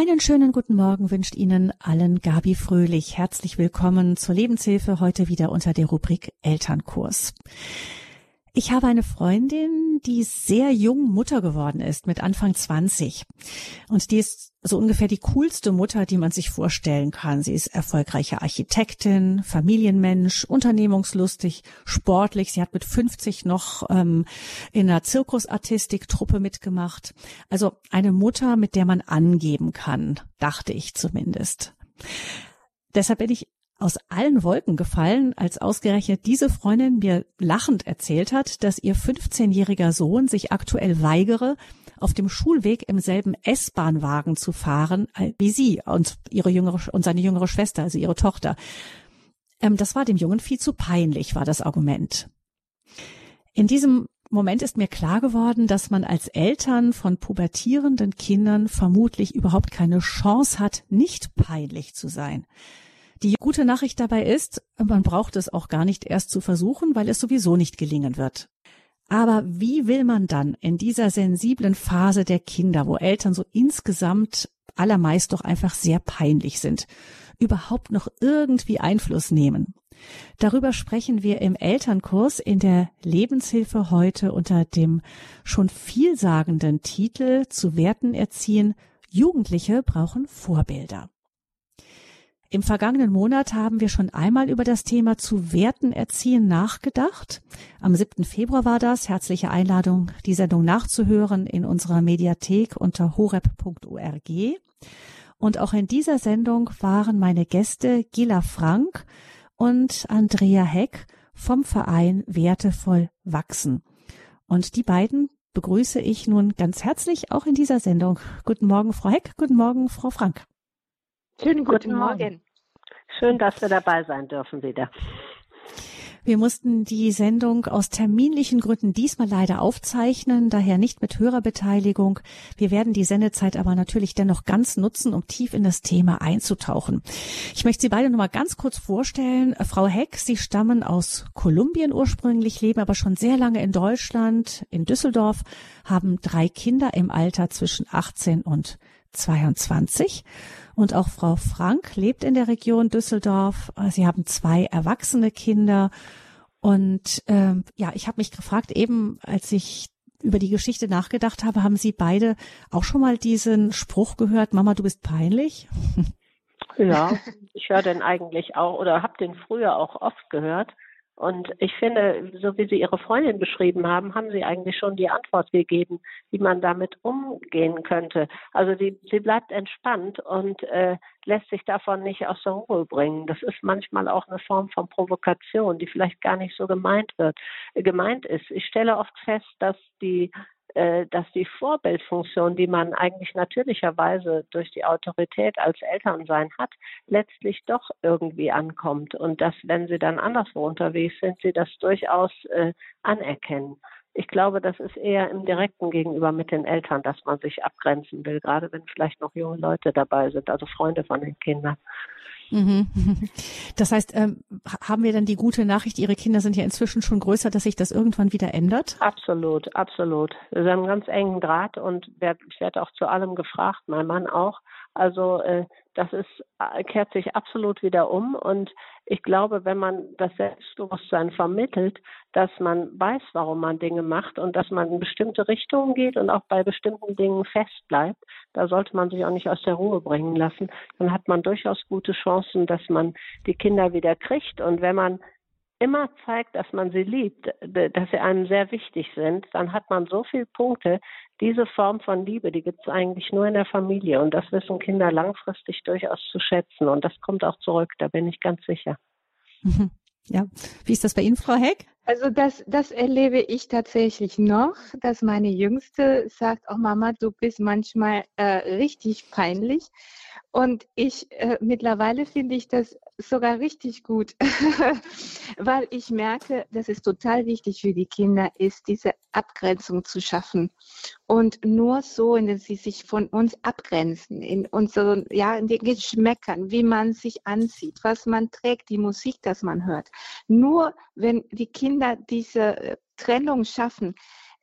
Einen schönen guten Morgen wünscht Ihnen allen Gabi Fröhlich. Herzlich willkommen zur Lebenshilfe heute wieder unter der Rubrik Elternkurs. Ich habe eine Freundin, die sehr jung Mutter geworden ist, mit Anfang 20. Und die ist so ungefähr die coolste Mutter, die man sich vorstellen kann. Sie ist erfolgreiche Architektin, Familienmensch, unternehmungslustig, sportlich. Sie hat mit 50 noch ähm, in einer Zirkusartistik-Truppe mitgemacht. Also eine Mutter, mit der man angeben kann, dachte ich zumindest. Deshalb bin ich aus allen Wolken gefallen, als ausgerechnet diese Freundin mir lachend erzählt hat, dass ihr 15-jähriger Sohn sich aktuell weigere, auf dem Schulweg im selben S-Bahnwagen zu fahren wie sie und ihre jüngere und seine jüngere Schwester, also ihre Tochter. Ähm, das war dem Jungen viel zu peinlich, war das Argument. In diesem Moment ist mir klar geworden, dass man als Eltern von pubertierenden Kindern vermutlich überhaupt keine Chance hat, nicht peinlich zu sein. Die gute Nachricht dabei ist, man braucht es auch gar nicht erst zu versuchen, weil es sowieso nicht gelingen wird. Aber wie will man dann in dieser sensiblen Phase der Kinder, wo Eltern so insgesamt allermeist doch einfach sehr peinlich sind, überhaupt noch irgendwie Einfluss nehmen? Darüber sprechen wir im Elternkurs in der Lebenshilfe heute unter dem schon vielsagenden Titel zu Werten erziehen. Jugendliche brauchen Vorbilder. Im vergangenen Monat haben wir schon einmal über das Thema zu Werten erziehen nachgedacht. Am 7. Februar war das. Herzliche Einladung, die Sendung nachzuhören in unserer Mediathek unter horep.org. Und auch in dieser Sendung waren meine Gäste Gila Frank und Andrea Heck vom Verein Wertevoll wachsen. Und die beiden begrüße ich nun ganz herzlich auch in dieser Sendung. Guten Morgen, Frau Heck. Guten Morgen, Frau Frank. Schönen guten, guten Morgen. Morgen. Schön, dass wir dabei sein dürfen wieder. Wir mussten die Sendung aus terminlichen Gründen diesmal leider aufzeichnen, daher nicht mit Hörerbeteiligung. Wir werden die Sendezeit aber natürlich dennoch ganz nutzen, um tief in das Thema einzutauchen. Ich möchte Sie beide noch mal ganz kurz vorstellen. Frau Heck, Sie stammen aus Kolumbien ursprünglich, leben aber schon sehr lange in Deutschland, in Düsseldorf, haben drei Kinder im Alter zwischen 18 und 22. Und auch Frau Frank lebt in der Region Düsseldorf. Sie haben zwei erwachsene Kinder. Und ähm, ja, ich habe mich gefragt, eben als ich über die Geschichte nachgedacht habe, haben Sie beide auch schon mal diesen Spruch gehört, Mama, du bist peinlich? Ja, ich höre den eigentlich auch oder habe den früher auch oft gehört. Und ich finde, so wie Sie Ihre Freundin beschrieben haben, haben Sie eigentlich schon die Antwort gegeben, wie man damit umgehen könnte. Also die, sie bleibt entspannt und äh, lässt sich davon nicht aus der Ruhe bringen. Das ist manchmal auch eine Form von Provokation, die vielleicht gar nicht so gemeint wird, äh, gemeint ist. Ich stelle oft fest, dass die dass die Vorbildfunktion, die man eigentlich natürlicherweise durch die Autorität als Elternsein hat, letztlich doch irgendwie ankommt und dass, wenn sie dann anderswo unterwegs sind, sie das durchaus äh, anerkennen. Ich glaube, das ist eher im direkten Gegenüber mit den Eltern, dass man sich abgrenzen will, gerade wenn vielleicht noch junge Leute dabei sind, also Freunde von den Kindern. Mhm. Das heißt, ähm, haben wir dann die gute Nachricht, Ihre Kinder sind ja inzwischen schon größer, dass sich das irgendwann wieder ändert? Absolut, absolut. Wir haben einen ganz engen Draht und ich werde auch zu allem gefragt, mein Mann auch. Also äh, das ist, äh, kehrt sich absolut wieder um. Und ich glaube, wenn man das Selbstbewusstsein vermittelt, dass man weiß, warum man Dinge macht und dass man in bestimmte Richtungen geht und auch bei bestimmten Dingen fest bleibt, da sollte man sich auch nicht aus der Ruhe bringen lassen. Dann hat man durchaus gute Chancen, dass man die Kinder wieder kriegt. Und wenn man immer zeigt, dass man sie liebt, dass sie einem sehr wichtig sind, dann hat man so viele Punkte. Diese Form von Liebe, die gibt es eigentlich nur in der Familie. Und das wissen Kinder langfristig durchaus zu schätzen. Und das kommt auch zurück, da bin ich ganz sicher. Mhm. Ja, wie ist das bei Ihnen, Frau Heck? Also das, das erlebe ich tatsächlich noch, dass meine Jüngste sagt, oh Mama, du bist manchmal äh, richtig peinlich. Und ich äh, mittlerweile finde ich das sogar richtig gut, weil ich merke, dass es total wichtig für die Kinder ist, diese Abgrenzung zu schaffen. Und nur so, indem sie sich von uns abgrenzen, in unseren, ja, in den Geschmäckern, wie man sich anzieht, was man trägt, die Musik, das man hört. Nur wenn die Kinder diese äh, Trennung schaffen,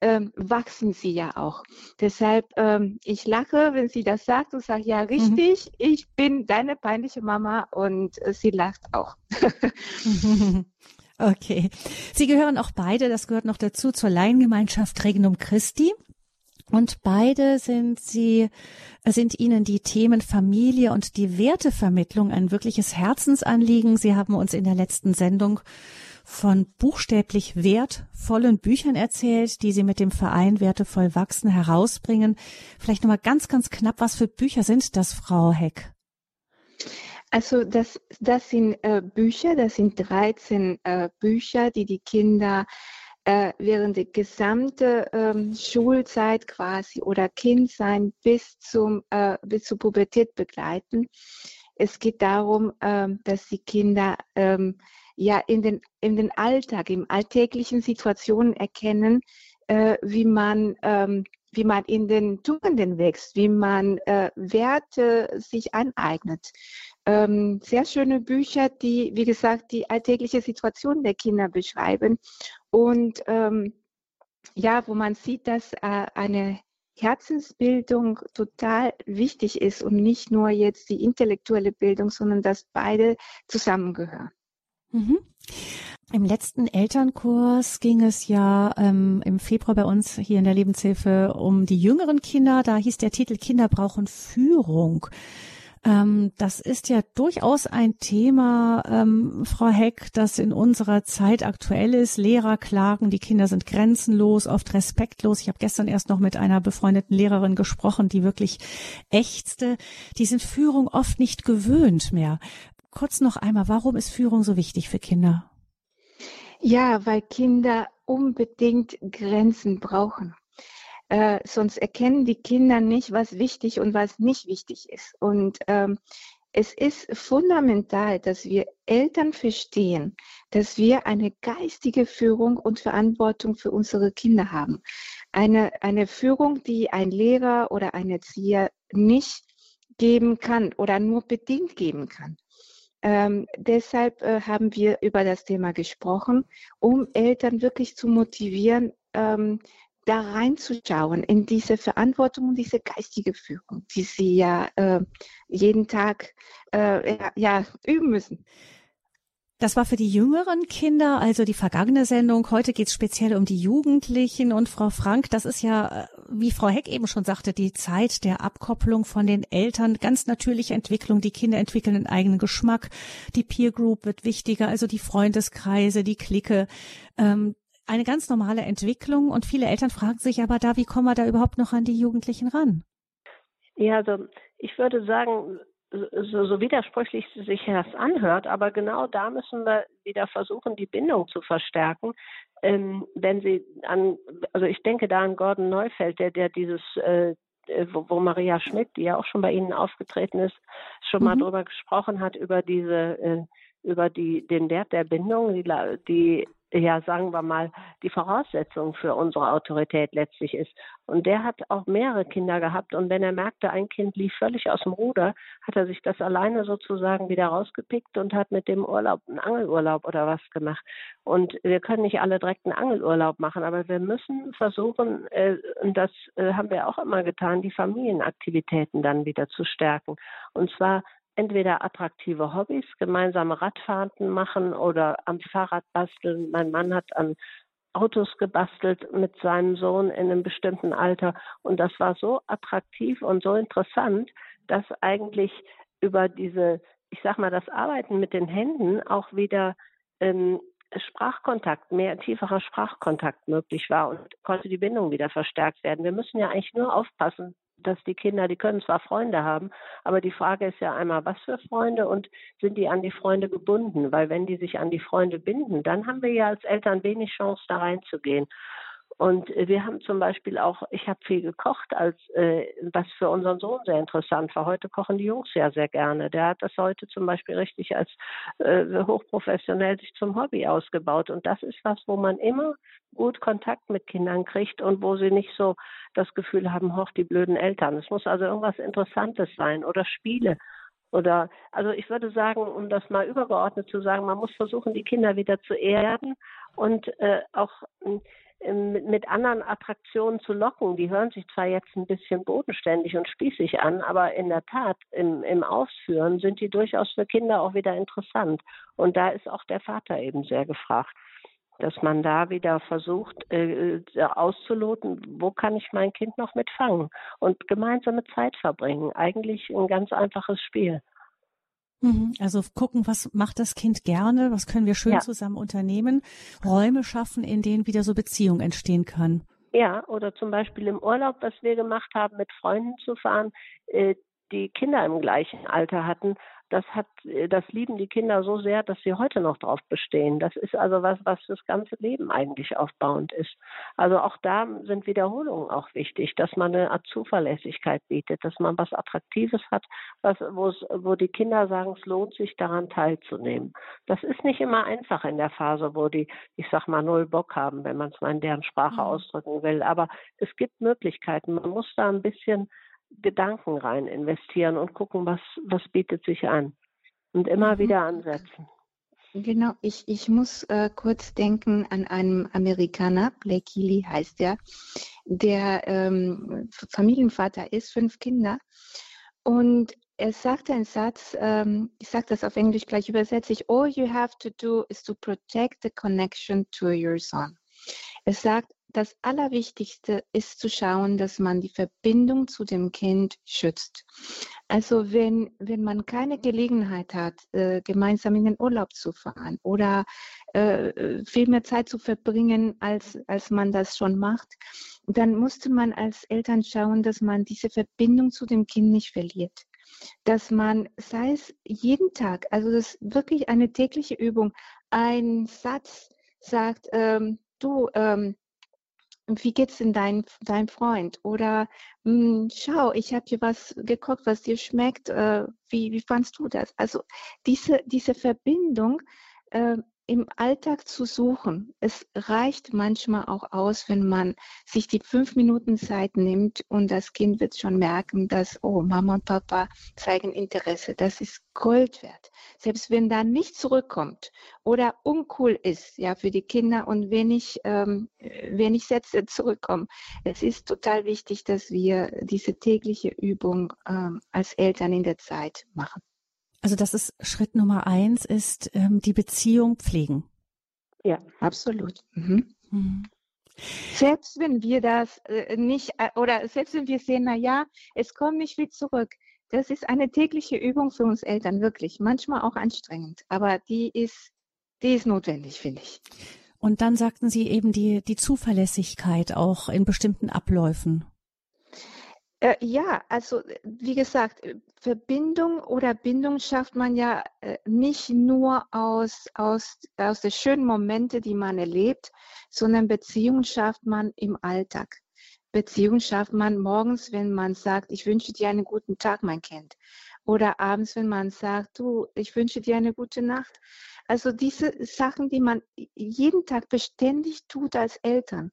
ähm, wachsen sie ja auch. Deshalb, ähm, ich lache, wenn sie das sagt und sage, ja, mhm. richtig, mhm. ich bin deine peinliche Mama und äh, sie lacht auch. okay. Sie gehören auch beide, das gehört noch dazu, zur Laiengemeinschaft Regnum Christi. Und beide sind sie, sind Ihnen die Themen Familie und die Wertevermittlung ein wirkliches Herzensanliegen. Sie haben uns in der letzten Sendung von buchstäblich wertvollen Büchern erzählt, die Sie mit dem Verein Wertevoll Wachsen herausbringen. Vielleicht nochmal ganz, ganz knapp, was für Bücher sind das, Frau Heck? Also das, das sind äh, Bücher, das sind 13 äh, Bücher, die die Kinder äh, während der gesamten ähm, Schulzeit quasi oder Kindsein bis zum äh, bis zur Pubertät begleiten. Es geht darum, ähm, dass die Kinder ähm, ja in den in den Alltag, im alltäglichen Situationen erkennen, äh, wie man ähm, wie man in den Tugenden wächst, wie man äh, Werte sich aneignet. Ähm, sehr schöne Bücher, die, wie gesagt, die alltägliche Situation der Kinder beschreiben und ähm, ja, wo man sieht, dass äh, eine Herzensbildung total wichtig ist und nicht nur jetzt die intellektuelle Bildung, sondern dass beide zusammengehören. Mhm. Im letzten Elternkurs ging es ja ähm, im Februar bei uns hier in der Lebenshilfe um die jüngeren Kinder. Da hieß der Titel Kinder brauchen Führung. Ähm, das ist ja durchaus ein Thema, ähm, Frau Heck, das in unserer Zeit aktuell ist. Lehrer klagen, die Kinder sind grenzenlos, oft respektlos. Ich habe gestern erst noch mit einer befreundeten Lehrerin gesprochen, die wirklich ächzte. Die sind Führung oft nicht gewöhnt mehr. Kurz noch einmal, warum ist Führung so wichtig für Kinder? Ja, weil Kinder unbedingt Grenzen brauchen. Äh, sonst erkennen die Kinder nicht, was wichtig und was nicht wichtig ist. Und ähm, es ist fundamental, dass wir Eltern verstehen, dass wir eine geistige Führung und Verantwortung für unsere Kinder haben. Eine, eine Führung, die ein Lehrer oder ein Erzieher nicht geben kann oder nur bedingt geben kann. Ähm, deshalb äh, haben wir über das Thema gesprochen, um Eltern wirklich zu motivieren, ähm, da reinzuschauen in diese Verantwortung und diese geistige Führung, die sie ja äh, jeden Tag äh, ja, üben müssen. Das war für die jüngeren Kinder, also die vergangene Sendung. Heute geht es speziell um die Jugendlichen. Und Frau Frank, das ist ja, äh, wie Frau Heck eben schon sagte, die Zeit der Abkopplung von den Eltern. Ganz natürliche Entwicklung. Die Kinder entwickeln einen eigenen Geschmack. Die Peer Group wird wichtiger, also die Freundeskreise, die Clique. Ähm, eine ganz normale Entwicklung und viele Eltern fragen sich aber da, wie kommen wir da überhaupt noch an die Jugendlichen ran? Ja, also ich würde sagen, so, so widersprüchlich sich das anhört, aber genau da müssen wir wieder versuchen, die Bindung zu verstärken. Ähm, wenn Sie an, also ich denke da an Gordon Neufeld, der, der dieses äh, wo, wo Maria Schmidt, die ja auch schon bei Ihnen aufgetreten ist, schon mhm. mal drüber gesprochen hat, über diese, äh, über die, den Wert der Bindung, die, die ja, sagen wir mal, die Voraussetzung für unsere Autorität letztlich ist. Und der hat auch mehrere Kinder gehabt. Und wenn er merkte, ein Kind lief völlig aus dem Ruder, hat er sich das alleine sozusagen wieder rausgepickt und hat mit dem Urlaub einen Angelurlaub oder was gemacht. Und wir können nicht alle direkt einen Angelurlaub machen, aber wir müssen versuchen, äh, und das äh, haben wir auch immer getan, die Familienaktivitäten dann wieder zu stärken. Und zwar entweder attraktive Hobbys, gemeinsame Radfahrten machen oder am Fahrrad basteln. Mein Mann hat an Autos gebastelt mit seinem Sohn in einem bestimmten Alter und das war so attraktiv und so interessant, dass eigentlich über diese, ich sag mal, das Arbeiten mit den Händen auch wieder ähm, Sprachkontakt, mehr tieferer Sprachkontakt möglich war und konnte die Bindung wieder verstärkt werden. Wir müssen ja eigentlich nur aufpassen, dass die Kinder, die können zwar Freunde haben, aber die Frage ist ja einmal, was für Freunde und sind die an die Freunde gebunden? Weil wenn die sich an die Freunde binden, dann haben wir ja als Eltern wenig Chance, da reinzugehen. Und wir haben zum Beispiel auch, ich habe viel gekocht, als äh, was für unseren Sohn sehr interessant war. Heute kochen die Jungs ja sehr gerne. Der hat das heute zum Beispiel richtig als äh, hochprofessionell sich zum Hobby ausgebaut. Und das ist was, wo man immer gut Kontakt mit Kindern kriegt und wo sie nicht so das Gefühl haben, hoch die blöden Eltern. Es muss also irgendwas Interessantes sein oder Spiele. Oder also ich würde sagen, um das mal übergeordnet zu sagen, man muss versuchen, die Kinder wieder zu erden und äh, auch ähm, mit anderen Attraktionen zu locken. Die hören sich zwar jetzt ein bisschen bodenständig und spießig an, aber in der Tat im, im Ausführen sind die durchaus für Kinder auch wieder interessant. Und da ist auch der Vater eben sehr gefragt dass man da wieder versucht äh, äh, auszuloten, wo kann ich mein Kind noch mitfangen und gemeinsame Zeit verbringen. Eigentlich ein ganz einfaches Spiel. Mhm. Also gucken, was macht das Kind gerne, was können wir schön ja. zusammen unternehmen, Räume schaffen, in denen wieder so Beziehung entstehen kann. Ja, oder zum Beispiel im Urlaub, was wir gemacht haben, mit Freunden zu fahren, äh, die Kinder im gleichen Alter hatten das hat, äh, das lieben die Kinder so sehr, dass sie heute noch drauf bestehen. Das ist also was, was das ganze Leben eigentlich aufbauend ist. Also auch da sind Wiederholungen auch wichtig, dass man eine Art Zuverlässigkeit bietet, dass man was Attraktives hat, was, wo die Kinder sagen, es lohnt sich daran teilzunehmen. Das ist nicht immer einfach in der Phase, wo die, ich sag mal, null Bock haben, wenn man es mal in deren Sprache mhm. ausdrücken will. Aber es gibt Möglichkeiten. Man muss da ein bisschen Gedanken rein investieren und gucken, was, was bietet sich an. Und immer mhm. wieder ansetzen. Genau, ich, ich muss äh, kurz denken an einen Amerikaner, Blake Healy heißt er, der ähm, Familienvater ist, fünf Kinder. Und er sagte einen Satz, ähm, ich sage das auf Englisch gleich übersetze ich, all you have to do is to protect the connection to your son. Er sagt, das Allerwichtigste ist zu schauen, dass man die Verbindung zu dem Kind schützt. Also wenn, wenn man keine Gelegenheit hat, äh, gemeinsam in den Urlaub zu fahren oder äh, viel mehr Zeit zu verbringen, als, als man das schon macht, dann musste man als Eltern schauen, dass man diese Verbindung zu dem Kind nicht verliert. Dass man, sei es jeden Tag, also das ist wirklich eine tägliche Übung, ein Satz sagt, ähm, du, ähm, wie geht's denn dein, dein Freund? Oder hm, schau, ich habe hier was gekocht, was dir schmeckt. Äh, wie, wie fandst du das? Also diese, diese Verbindung äh, im Alltag zu suchen. Es reicht manchmal auch aus, wenn man sich die fünf Minuten Zeit nimmt und das Kind wird schon merken, dass, oh, Mama und Papa zeigen Interesse. Das ist Gold wert. Selbst wenn da nicht zurückkommt oder uncool ist, ja, für die Kinder und wenig, ähm, wenig Sätze zurückkommen. Es ist total wichtig, dass wir diese tägliche Übung ähm, als Eltern in der Zeit machen. Also das ist Schritt Nummer eins, ist ähm, die Beziehung pflegen. Ja, absolut. Mhm. Mhm. Selbst wenn wir das äh, nicht äh, oder selbst wenn wir sehen, na ja, es kommt nicht viel zurück. Das ist eine tägliche Übung für uns Eltern, wirklich. Manchmal auch anstrengend, aber die ist, die ist notwendig, finde ich. Und dann sagten Sie eben die, die Zuverlässigkeit auch in bestimmten Abläufen. Äh, ja, also wie gesagt, äh, Verbindung oder Bindung schafft man ja äh, nicht nur aus, aus, aus den schönen Momente, die man erlebt, sondern Beziehung schafft man im Alltag. Beziehung schafft man morgens, wenn man sagt, ich wünsche dir einen guten Tag, mein Kind. Oder abends, wenn man sagt, du, ich wünsche dir eine gute Nacht. Also diese Sachen, die man jeden Tag beständig tut als Eltern,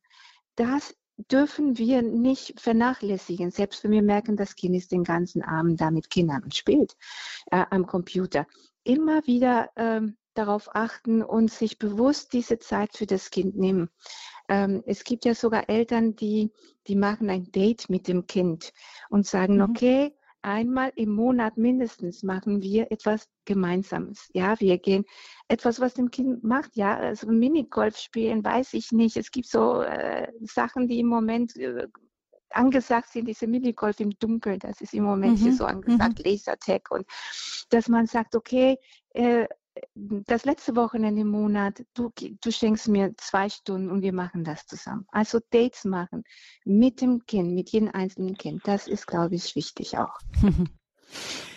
das dürfen wir nicht vernachlässigen, selbst wenn wir merken, das Kind ist den ganzen Abend da mit Kindern und spielt äh, am Computer. Immer wieder ähm, darauf achten und sich bewusst diese Zeit für das Kind nehmen. Ähm, es gibt ja sogar Eltern, die, die machen ein Date mit dem Kind und sagen, mhm. okay, einmal im Monat mindestens machen wir etwas Gemeinsames. Ja, wir gehen etwas, was dem Kind macht. Ja, also Minigolf spielen, weiß ich nicht. Es gibt so äh, Sachen, die im Moment äh, angesagt sind, diese Minigolf im Dunkeln, das ist im Moment mhm. hier so angesagt, mhm. Lasertag und dass man sagt, okay, äh, das letzte Wochenende im Monat, du, du schenkst mir zwei Stunden und wir machen das zusammen. Also Dates machen mit dem Kind, mit jedem einzelnen Kind, das ist, glaube ich, wichtig auch.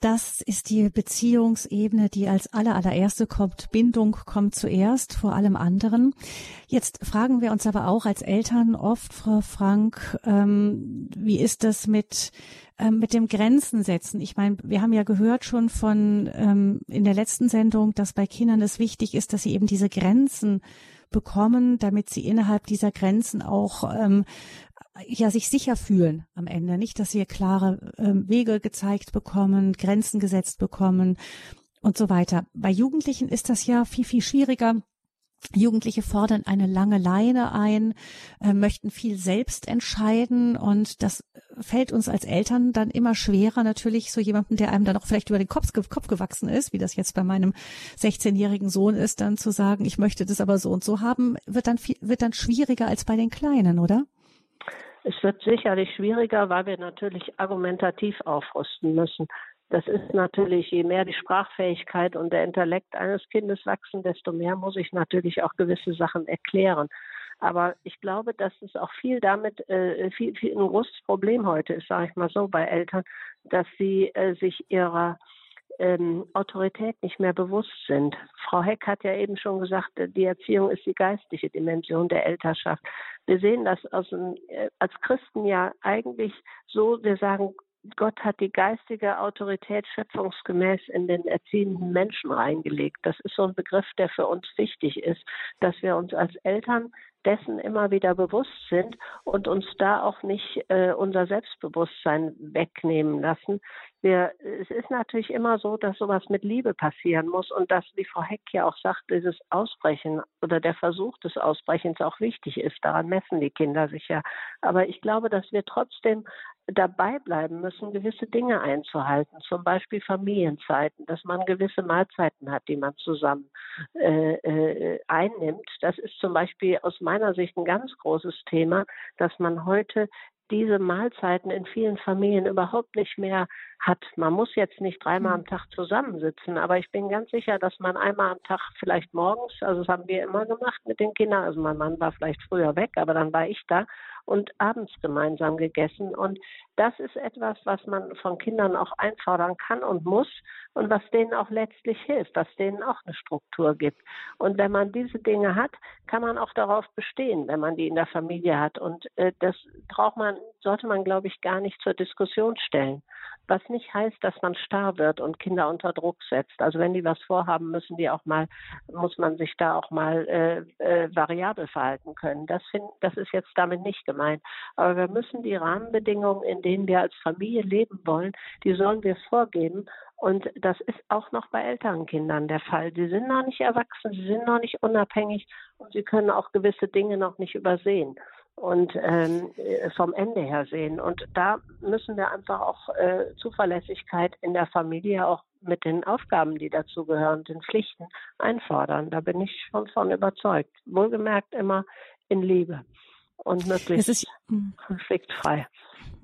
Das ist die Beziehungsebene, die als aller, allererste kommt. Bindung kommt zuerst vor allem anderen. Jetzt fragen wir uns aber auch als Eltern oft, Frau Frank, ähm, wie ist das mit, ähm, mit dem Grenzen setzen? Ich meine, wir haben ja gehört schon von ähm, in der letzten Sendung, dass bei Kindern es wichtig ist, dass sie eben diese Grenzen bekommen, damit sie innerhalb dieser Grenzen auch ähm, ja sich sicher fühlen am Ende. Nicht, dass sie klare äh, Wege gezeigt bekommen, Grenzen gesetzt bekommen und so weiter. Bei Jugendlichen ist das ja viel, viel schwieriger. Jugendliche fordern eine lange Leine ein, äh, möchten viel selbst entscheiden und das fällt uns als Eltern dann immer schwerer, natürlich so jemandem, der einem dann auch vielleicht über den Kopf, Kopf gewachsen ist, wie das jetzt bei meinem 16-jährigen Sohn ist, dann zu sagen, ich möchte das aber so und so haben, wird dann viel, wird dann schwieriger als bei den Kleinen, oder? Es wird sicherlich schwieriger, weil wir natürlich argumentativ aufrüsten müssen. Das ist natürlich, je mehr die Sprachfähigkeit und der Intellekt eines Kindes wachsen, desto mehr muss ich natürlich auch gewisse Sachen erklären. Aber ich glaube, dass es auch viel damit, äh, viel, viel ein großes Problem heute ist, sage ich mal so, bei Eltern, dass sie äh, sich ihrer ähm, Autorität nicht mehr bewusst sind. Frau Heck hat ja eben schon gesagt, äh, die Erziehung ist die geistliche Dimension der Elternschaft. Wir sehen das aus, äh, als Christen ja eigentlich so, wir sagen, Gott hat die geistige Autorität schöpfungsgemäß in den erziehenden Menschen reingelegt. Das ist so ein Begriff, der für uns wichtig ist, dass wir uns als Eltern dessen immer wieder bewusst sind und uns da auch nicht äh, unser Selbstbewusstsein wegnehmen lassen. Wir, es ist natürlich immer so, dass sowas mit Liebe passieren muss und dass, wie Frau Heck ja auch sagt, dieses Ausbrechen oder der Versuch des Ausbrechens auch wichtig ist. Daran messen die Kinder sich ja. Aber ich glaube, dass wir trotzdem dabei bleiben müssen, gewisse Dinge einzuhalten, zum Beispiel Familienzeiten, dass man gewisse Mahlzeiten hat, die man zusammen äh, äh, einnimmt. Das ist zum Beispiel aus meiner Sicht ein ganz großes Thema, dass man heute diese Mahlzeiten in vielen Familien überhaupt nicht mehr hat. Man muss jetzt nicht dreimal am hm. Tag zusammensitzen, aber ich bin ganz sicher, dass man einmal am Tag vielleicht morgens, also das haben wir immer gemacht mit den Kindern, also mein Mann war vielleicht früher weg, aber dann war ich da und abends gemeinsam gegessen. Und das ist etwas, was man von Kindern auch einfordern kann und muss und was denen auch letztlich hilft, was denen auch eine Struktur gibt. Und wenn man diese Dinge hat, kann man auch darauf bestehen, wenn man die in der Familie hat. Und äh, das braucht man, sollte man, glaube ich, gar nicht zur Diskussion stellen. Was nicht heißt, dass man starr wird und Kinder unter Druck setzt. Also wenn die was vorhaben, müssen die auch mal, muss man sich da auch mal äh, äh, variabel verhalten können. Das, find, das ist jetzt damit nicht gemeint. Aber wir müssen die Rahmenbedingungen, in denen wir als Familie leben wollen, die sollen wir vorgeben. Und das ist auch noch bei älteren Kindern der Fall. Sie sind noch nicht erwachsen, sie sind noch nicht unabhängig und sie können auch gewisse Dinge noch nicht übersehen und ähm, vom Ende her sehen. Und da müssen wir einfach auch äh, Zuverlässigkeit in der Familie auch mit den Aufgaben, die dazugehören, den Pflichten einfordern. Da bin ich schon von überzeugt. Wohlgemerkt immer in Liebe und möglichst hm. konfliktfrei.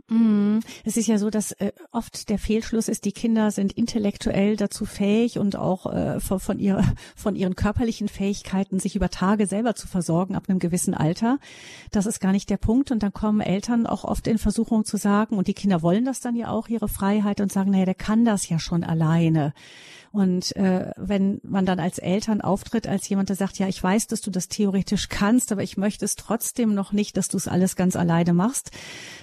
Mm, es ist ja so, dass äh, oft der Fehlschluss ist, die Kinder sind intellektuell dazu fähig und auch äh, von, von, ihrer, von ihren körperlichen Fähigkeiten, sich über Tage selber zu versorgen ab einem gewissen Alter. Das ist gar nicht der Punkt. Und dann kommen Eltern auch oft in Versuchung zu sagen, und die Kinder wollen das dann ja auch, ihre Freiheit, und sagen, naja, der kann das ja schon alleine. Und äh, wenn man dann als Eltern auftritt, als jemand, der sagt, ja, ich weiß, dass du das theoretisch kannst, aber ich möchte es trotzdem noch nicht, dass du es alles ganz alleine machst,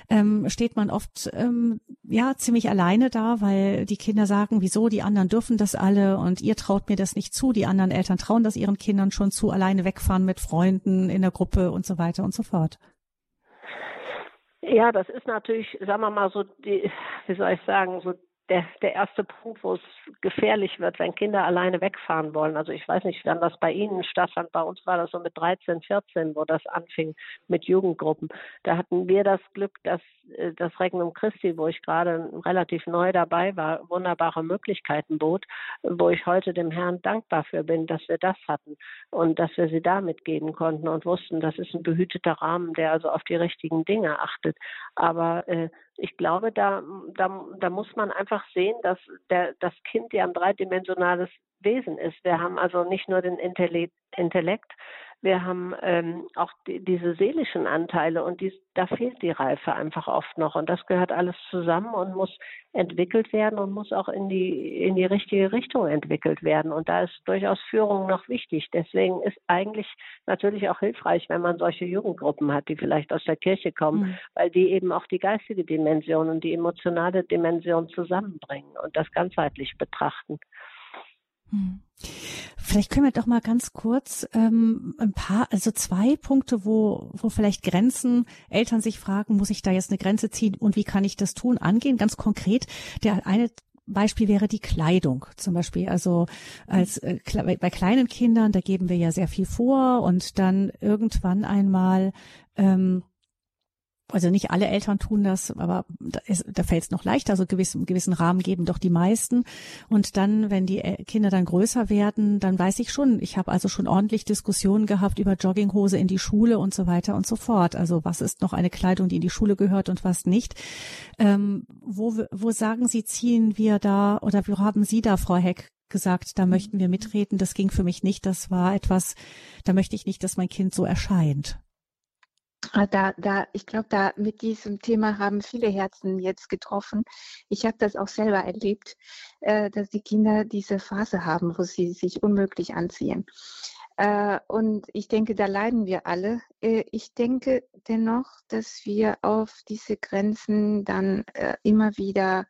ähm, steht man oft ähm, ja ziemlich alleine da, weil die Kinder sagen, wieso, die anderen dürfen das alle und ihr traut mir das nicht zu, die anderen Eltern trauen das ihren Kindern schon zu, alleine wegfahren mit Freunden in der Gruppe und so weiter und so fort. Ja, das ist natürlich, sagen wir mal so, die, wie soll ich sagen, so der, der erste Punkt, wo es gefährlich wird, wenn Kinder alleine wegfahren wollen. Also ich weiß nicht, wann das bei Ihnen stattfand. Bei uns war das so mit 13, 14, wo das anfing mit Jugendgruppen. Da hatten wir das Glück, dass das Regnum Christi, wo ich gerade relativ neu dabei war, wunderbare Möglichkeiten bot, wo ich heute dem Herrn dankbar für bin, dass wir das hatten und dass wir sie da mitgeben konnten und wussten, das ist ein behüteter Rahmen, der also auf die richtigen Dinge achtet. Aber äh, ich glaube, da, da, da muss man einfach sehen, dass der, das Kind ja ein dreidimensionales Wesen ist. Wir haben also nicht nur den Intellekt, wir haben ähm, auch die, diese seelischen Anteile und dies, da fehlt die Reife einfach oft noch. Und das gehört alles zusammen und muss entwickelt werden und muss auch in die, in die richtige Richtung entwickelt werden. Und da ist durchaus Führung noch wichtig. Deswegen ist eigentlich natürlich auch hilfreich, wenn man solche Jugendgruppen hat, die vielleicht aus der Kirche kommen, mhm. weil die eben auch die geistige Dimension und die emotionale Dimension zusammenbringen und das ganzheitlich betrachten. Mhm. Vielleicht können wir doch mal ganz kurz ähm, ein paar, also zwei Punkte, wo, wo vielleicht Grenzen, Eltern sich fragen, muss ich da jetzt eine Grenze ziehen und wie kann ich das tun, angehen, ganz konkret. Der eine Beispiel wäre die Kleidung zum Beispiel. Also als äh, bei kleinen Kindern, da geben wir ja sehr viel vor und dann irgendwann einmal ähm, also nicht alle Eltern tun das, aber da, da fällt es noch leichter. Also gewissen, gewissen Rahmen geben doch die meisten. Und dann, wenn die äh, Kinder dann größer werden, dann weiß ich schon, ich habe also schon ordentlich Diskussionen gehabt über Jogginghose in die Schule und so weiter und so fort. Also was ist noch eine Kleidung, die in die Schule gehört und was nicht. Ähm, wo, wo sagen Sie, ziehen wir da oder wo haben Sie da, Frau Heck, gesagt, da möchten wir mitreden. Das ging für mich nicht. Das war etwas, da möchte ich nicht, dass mein Kind so erscheint. Ah, da, da, ich glaube, da mit diesem Thema haben viele Herzen jetzt getroffen. Ich habe das auch selber erlebt, äh, dass die Kinder diese Phase haben, wo sie sich unmöglich anziehen. Äh, und ich denke, da leiden wir alle. Äh, ich denke dennoch, dass wir auf diese Grenzen dann äh, immer wieder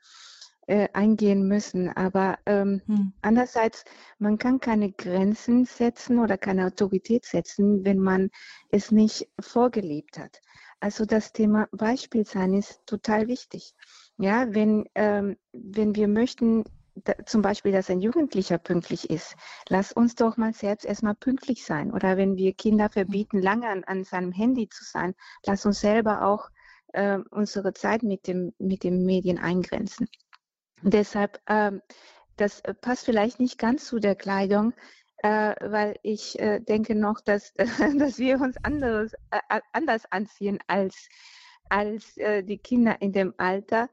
äh, eingehen müssen. Aber ähm, hm. andererseits, man kann keine Grenzen setzen oder keine Autorität setzen, wenn man es nicht vorgelebt hat. Also das Thema Beispiel sein ist total wichtig. Ja, wenn, ähm, wenn wir möchten, da, zum Beispiel, dass ein Jugendlicher pünktlich ist, lass uns doch mal selbst erstmal pünktlich sein. Oder wenn wir Kinder verbieten, lange an, an seinem Handy zu sein, lass uns selber auch äh, unsere Zeit mit dem, mit den Medien eingrenzen. Deshalb, ähm, das passt vielleicht nicht ganz zu der Kleidung, äh, weil ich äh, denke noch, dass, dass wir uns anderes, äh, anders anziehen als, als äh, die Kinder in dem Alter.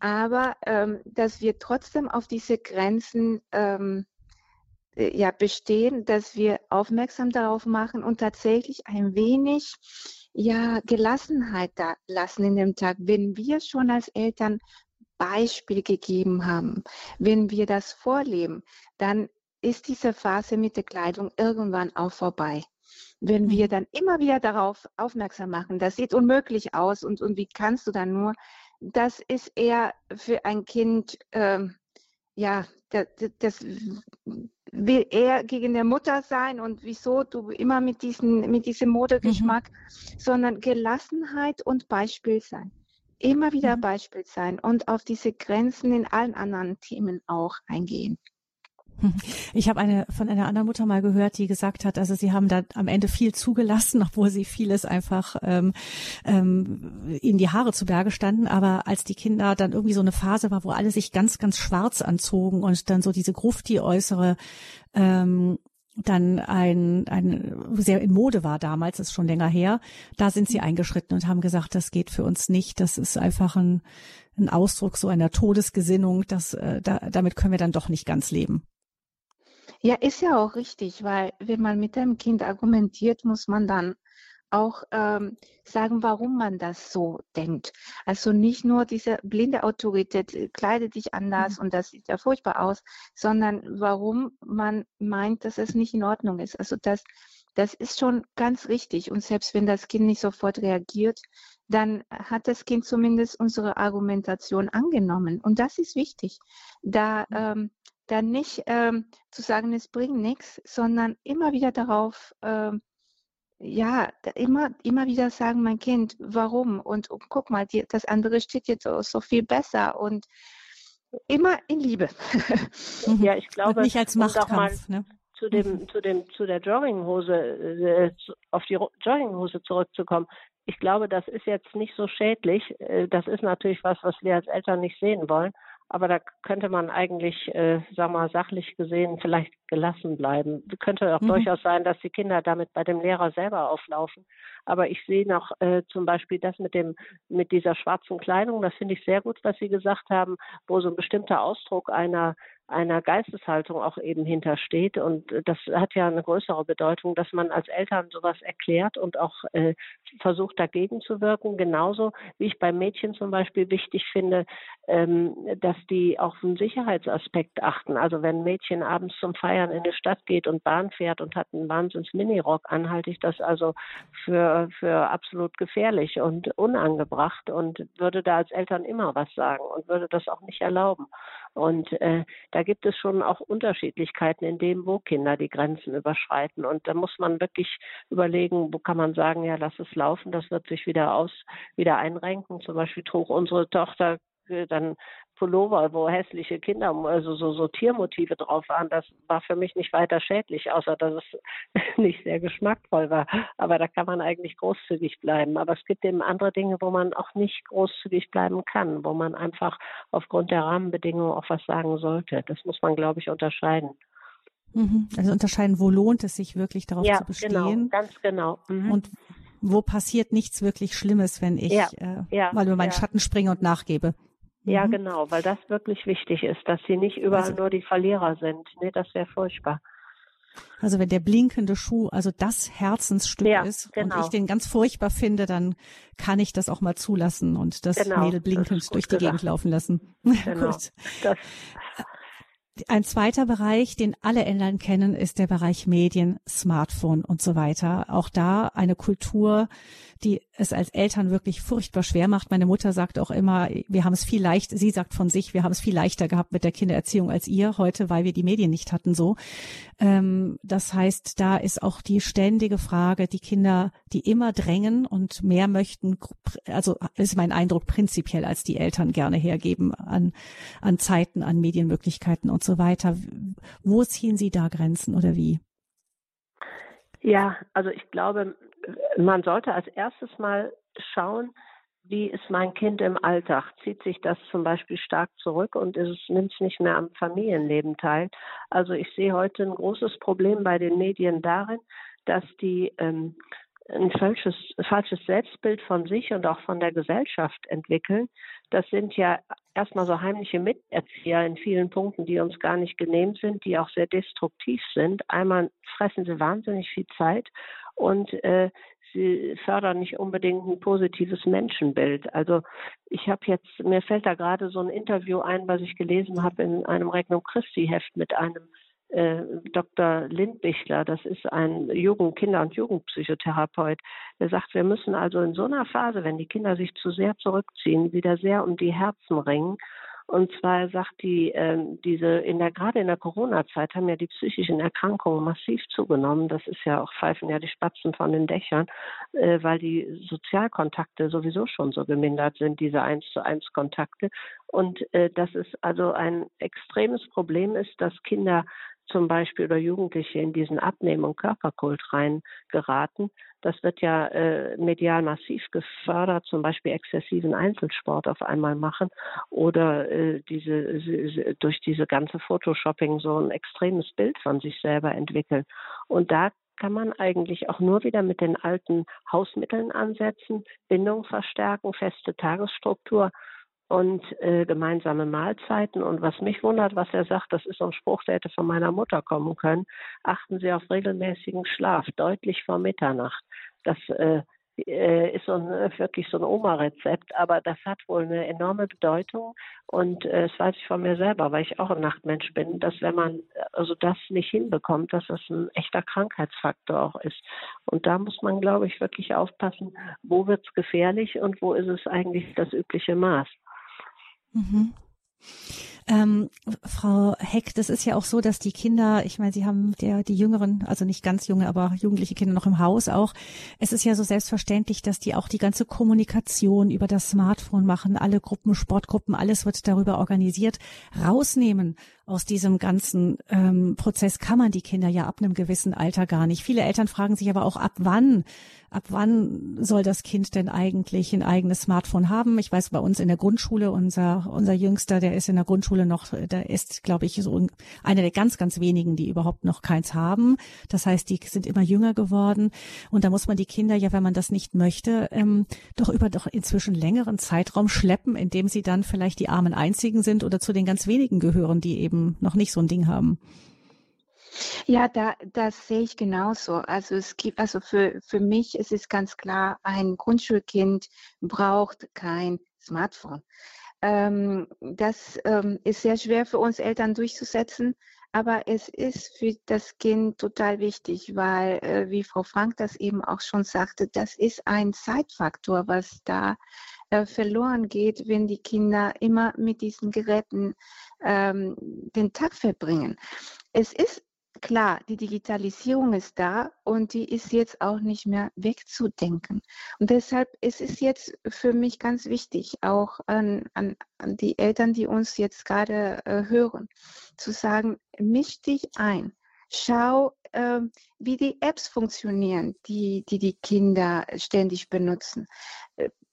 Aber ähm, dass wir trotzdem auf diese Grenzen ähm, äh, ja, bestehen, dass wir aufmerksam darauf machen und tatsächlich ein wenig ja, Gelassenheit da lassen in dem Tag. Wenn wir schon als Eltern Beispiel gegeben haben, wenn wir das vorleben, dann ist diese Phase mit der Kleidung irgendwann auch vorbei. Wenn wir mhm. dann immer wieder darauf aufmerksam machen, das sieht unmöglich aus und, und wie kannst du dann nur, das ist eher für ein Kind, ähm, ja, das, das will eher gegen der Mutter sein und wieso du immer mit, diesen, mit diesem Modegeschmack, mhm. sondern Gelassenheit und Beispiel sein immer wieder mhm. Beispiel sein und auf diese Grenzen in allen anderen Themen auch eingehen. Ich habe eine von einer anderen Mutter mal gehört, die gesagt hat, also sie haben da am Ende viel zugelassen, obwohl sie vieles einfach ähm, ähm, in die Haare zu Berge standen. Aber als die Kinder dann irgendwie so eine Phase war, wo alle sich ganz, ganz schwarz anzogen und dann so diese Gruft, die äußere ähm, dann ein, ein sehr in Mode war damals, ist schon länger her, da sind sie eingeschritten und haben gesagt, das geht für uns nicht, das ist einfach ein, ein Ausdruck so einer Todesgesinnung, das, äh, da, damit können wir dann doch nicht ganz leben. Ja, ist ja auch richtig, weil wenn man mit dem Kind argumentiert, muss man dann auch ähm, sagen, warum man das so denkt. Also nicht nur diese blinde Autorität, äh, kleide dich anders mhm. und das sieht ja furchtbar aus, sondern warum man meint, dass es nicht in Ordnung ist. Also das, das ist schon ganz richtig. Und selbst wenn das Kind nicht sofort reagiert, dann hat das Kind zumindest unsere Argumentation angenommen. Und das ist wichtig. Da, ähm, da nicht ähm, zu sagen, es bringt nichts, sondern immer wieder darauf ähm, ja, immer, immer wieder sagen, mein Kind, warum? Und, und guck mal, die, das andere steht jetzt so, so viel besser und immer in Liebe. ja, ich glaube, und nicht als Machtkampf. Ne? Zu dem, mhm. zu dem, zu der Jogginghose, äh, auf die Jogginghose zurückzukommen. Ich glaube, das ist jetzt nicht so schädlich. Äh, das ist natürlich was, was wir als Eltern nicht sehen wollen. Aber da könnte man eigentlich, äh, sag mal, sachlich gesehen vielleicht gelassen bleiben. Könnte auch mhm. durchaus sein, dass die Kinder damit bei dem Lehrer selber auflaufen. Aber ich sehe noch äh, zum Beispiel das mit dem, mit dieser schwarzen Kleidung, das finde ich sehr gut, was Sie gesagt haben, wo so ein bestimmter Ausdruck einer einer Geisteshaltung auch eben hintersteht. Und das hat ja eine größere Bedeutung, dass man als Eltern sowas erklärt und auch äh, versucht dagegen zu wirken. Genauso wie ich bei Mädchen zum Beispiel wichtig finde, ähm, dass die auch einen Sicherheitsaspekt achten. Also wenn ein Mädchen abends zum Feiern in die Stadt geht und Bahn fährt und hat einen Wahnsinns Minirock an, halte ich das also für, für absolut gefährlich und unangebracht und würde da als Eltern immer was sagen und würde das auch nicht erlauben. Und äh, da gibt es schon auch Unterschiedlichkeiten in dem, wo Kinder die Grenzen überschreiten. Und da muss man wirklich überlegen, wo kann man sagen, ja, lass es laufen, das wird sich wieder aus, wieder einrenken. Zum Beispiel trug unsere Tochter dann Pullover, wo hässliche Kinder, also so, so Tiermotive drauf waren, das war für mich nicht weiter schädlich, außer dass es nicht sehr geschmackvoll war. Aber da kann man eigentlich großzügig bleiben. Aber es gibt eben andere Dinge, wo man auch nicht großzügig bleiben kann, wo man einfach aufgrund der Rahmenbedingungen auch was sagen sollte. Das muss man, glaube ich, unterscheiden. Mhm. Also unterscheiden, wo lohnt es sich wirklich darauf ja, zu bestehen? Genau, ganz genau. Mhm. Und wo passiert nichts wirklich Schlimmes, wenn ich ja, äh, ja, mal über meinen ja. Schatten springe und nachgebe. Ja, mhm. genau, weil das wirklich wichtig ist, dass sie nicht überall also, nur die Verlierer sind. Nee, das wäre furchtbar. Also wenn der blinkende Schuh also das Herzensstück ja, ist genau. und ich den ganz furchtbar finde, dann kann ich das auch mal zulassen und das genau, Mädel blinkend durch die Gegend laufen lassen. Genau. Gut. Das, ein zweiter Bereich, den alle Eltern kennen, ist der Bereich Medien, Smartphone und so weiter. Auch da eine Kultur, die es als Eltern wirklich furchtbar schwer macht. Meine Mutter sagt auch immer, wir haben es viel leicht, sie sagt von sich, wir haben es viel leichter gehabt mit der Kindererziehung als ihr heute, weil wir die Medien nicht hatten so. Ähm, das heißt, da ist auch die ständige Frage, die Kinder, die immer drängen und mehr möchten, also ist mein Eindruck prinzipiell, als die Eltern gerne hergeben an, an Zeiten, an Medienmöglichkeiten und so weiter. Wo ziehen Sie da Grenzen oder wie? Ja, also ich glaube, man sollte als erstes mal schauen, wie ist mein Kind im Alltag? Zieht sich das zum Beispiel stark zurück und ist, nimmt es nicht mehr am Familienleben teil? Also ich sehe heute ein großes Problem bei den Medien darin, dass die ähm, ein falsches, falsches Selbstbild von sich und auch von der Gesellschaft entwickeln. Das sind ja erstmal so heimliche Miterzieher in vielen Punkten, die uns gar nicht genehm sind, die auch sehr destruktiv sind. Einmal fressen sie wahnsinnig viel Zeit und äh, sie fördern nicht unbedingt ein positives Menschenbild. Also ich habe jetzt, mir fällt da gerade so ein Interview ein, was ich gelesen habe in einem Regnum Christi Heft mit einem äh, Dr. Lindbichler, das ist ein Jugend-, Kinder- und Jugendpsychotherapeut, der sagt, wir müssen also in so einer Phase, wenn die Kinder sich zu sehr zurückziehen, wieder sehr um die Herzen ringen. Und zwar sagt die, äh, diese, in der, gerade in der Corona-Zeit haben ja die psychischen Erkrankungen massiv zugenommen. Das ist ja auch pfeifen ja die Spatzen von den Dächern, äh, weil die Sozialkontakte sowieso schon so gemindert sind, diese eins zu eins Kontakte. Und äh, dass es also ein extremes Problem ist, dass Kinder zum Beispiel oder Jugendliche in diesen Abnehmen- und Körperkult rein geraten. Das wird ja äh, medial massiv gefördert, zum Beispiel exzessiven Einzelsport auf einmal machen oder äh, diese durch diese ganze Photoshopping so ein extremes Bild von sich selber entwickeln. Und da kann man eigentlich auch nur wieder mit den alten Hausmitteln ansetzen, Bindung verstärken, feste Tagesstruktur und äh, gemeinsame Mahlzeiten. Und was mich wundert, was er sagt, das ist so ein Spruch, der hätte von meiner Mutter kommen können. Achten Sie auf regelmäßigen Schlaf, deutlich vor Mitternacht. Das äh, äh ist so ein, äh, wirklich so ein Oma-Rezept, aber das hat wohl eine enorme Bedeutung und äh, das weiß ich von mir selber, weil ich auch ein Nachtmensch bin, dass wenn man also das nicht hinbekommt, dass das ein echter Krankheitsfaktor auch ist. Und da muss man, glaube ich, wirklich aufpassen, wo wird es gefährlich und wo ist es eigentlich das übliche Maß. Mhm. Ähm, Frau Heck, das ist ja auch so, dass die Kinder, ich meine, Sie haben der, die Jüngeren, also nicht ganz junge, aber jugendliche Kinder noch im Haus auch. Es ist ja so selbstverständlich, dass die auch die ganze Kommunikation über das Smartphone machen. Alle Gruppen, Sportgruppen, alles wird darüber organisiert. Rausnehmen aus diesem ganzen ähm, Prozess kann man die Kinder ja ab einem gewissen Alter gar nicht. Viele Eltern fragen sich aber auch, ab wann ab wann soll das Kind denn eigentlich ein eigenes Smartphone haben? Ich weiß, bei uns in der Grundschule, unser, unser Jüngster, der ist in der Grundschule noch, der ist, glaube ich, so einer der ganz, ganz wenigen, die überhaupt noch keins haben. Das heißt, die sind immer jünger geworden. Und da muss man die Kinder ja, wenn man das nicht möchte, ähm, doch über doch inzwischen längeren Zeitraum schleppen, indem sie dann vielleicht die armen Einzigen sind oder zu den ganz wenigen gehören, die eben noch nicht so ein Ding haben. Ja, da, das sehe ich genauso. Also es gibt, also für, für mich ist es ganz klar, ein Grundschulkind braucht kein Smartphone. Ähm, das ähm, ist sehr schwer für uns Eltern durchzusetzen, aber es ist für das Kind total wichtig, weil, äh, wie Frau Frank das eben auch schon sagte, das ist ein Zeitfaktor, was da äh, verloren geht, wenn die Kinder immer mit diesen Geräten ähm, den Tag verbringen. Es ist klar, die Digitalisierung ist da und die ist jetzt auch nicht mehr wegzudenken. Und deshalb ist es jetzt für mich ganz wichtig, auch an, an, an die Eltern, die uns jetzt gerade äh, hören, zu sagen, misch dich ein. Schau, äh, wie die Apps funktionieren, die, die die Kinder ständig benutzen.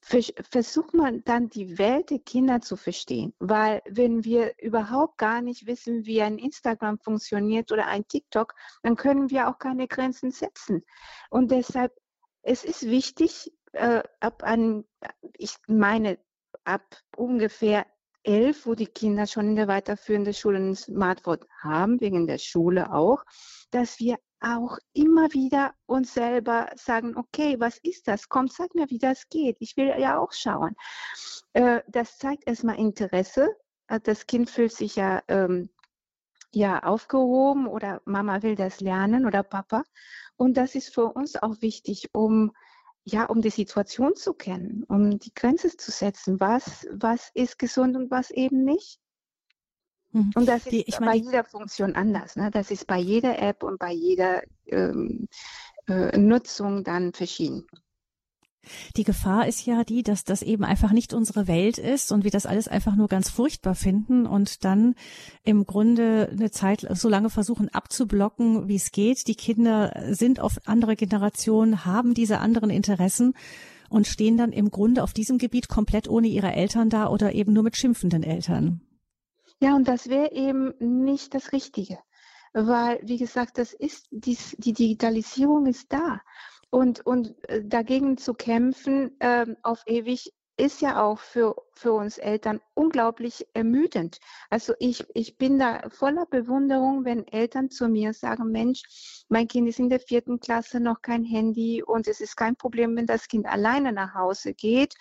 Versucht man dann die Welt der Kinder zu verstehen. Weil wenn wir überhaupt gar nicht wissen, wie ein Instagram funktioniert oder ein TikTok, dann können wir auch keine Grenzen setzen. Und deshalb, es ist wichtig, äh, ab an, ich meine, ab ungefähr elf, wo die Kinder schon in der weiterführenden Schule ein Smartphone haben, wegen der Schule auch, dass wir auch immer wieder uns selber sagen, okay, was ist das? Komm, zeig mir, wie das geht. Ich will ja auch schauen. Äh, das zeigt erstmal Interesse. Äh, das Kind fühlt sich ja, ähm, ja aufgehoben oder Mama will das lernen oder Papa. Und das ist für uns auch wichtig, um ja, um die Situation zu kennen, um die Grenze zu setzen. Was, was ist gesund und was eben nicht? Mhm. Und das ist die, bei jeder Funktion anders. Ne? Das ist bei jeder App und bei jeder ähm, äh, Nutzung dann verschieden. Die Gefahr ist ja die, dass das eben einfach nicht unsere Welt ist und wir das alles einfach nur ganz furchtbar finden und dann im Grunde eine Zeit so lange versuchen abzublocken, wie es geht. Die Kinder sind auf andere Generationen, haben diese anderen Interessen und stehen dann im Grunde auf diesem Gebiet komplett ohne ihre Eltern da oder eben nur mit schimpfenden Eltern. Ja, und das wäre eben nicht das Richtige. Weil, wie gesagt, das ist, die, die Digitalisierung ist da. Und, und äh, dagegen zu kämpfen ähm, auf ewig ist ja auch für, für uns Eltern unglaublich ermüdend. Also ich, ich bin da voller Bewunderung, wenn Eltern zu mir sagen, Mensch, mein Kind ist in der vierten Klasse noch kein Handy und es ist kein Problem, wenn das Kind alleine nach Hause geht.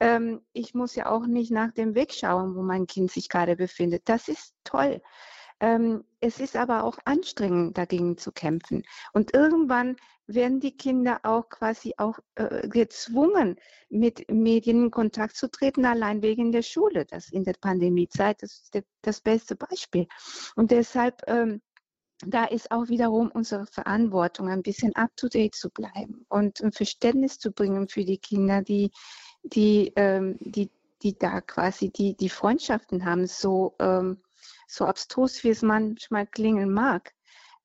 Ähm, ich muss ja auch nicht nach dem Weg schauen, wo mein Kind sich gerade befindet. Das ist toll. Ähm, es ist aber auch anstrengend, dagegen zu kämpfen. Und irgendwann werden die Kinder auch quasi auch äh, gezwungen, mit Medien in Kontakt zu treten, allein wegen der Schule. Das in der Pandemiezeit, das ist der, das beste Beispiel. Und deshalb, ähm, da ist auch wiederum unsere Verantwortung, ein bisschen up-to-date zu bleiben und ein Verständnis zu bringen für die Kinder, die, die, ähm, die, die da quasi die, die Freundschaften haben, so, ähm, so abstrus, wie es manchmal klingen mag.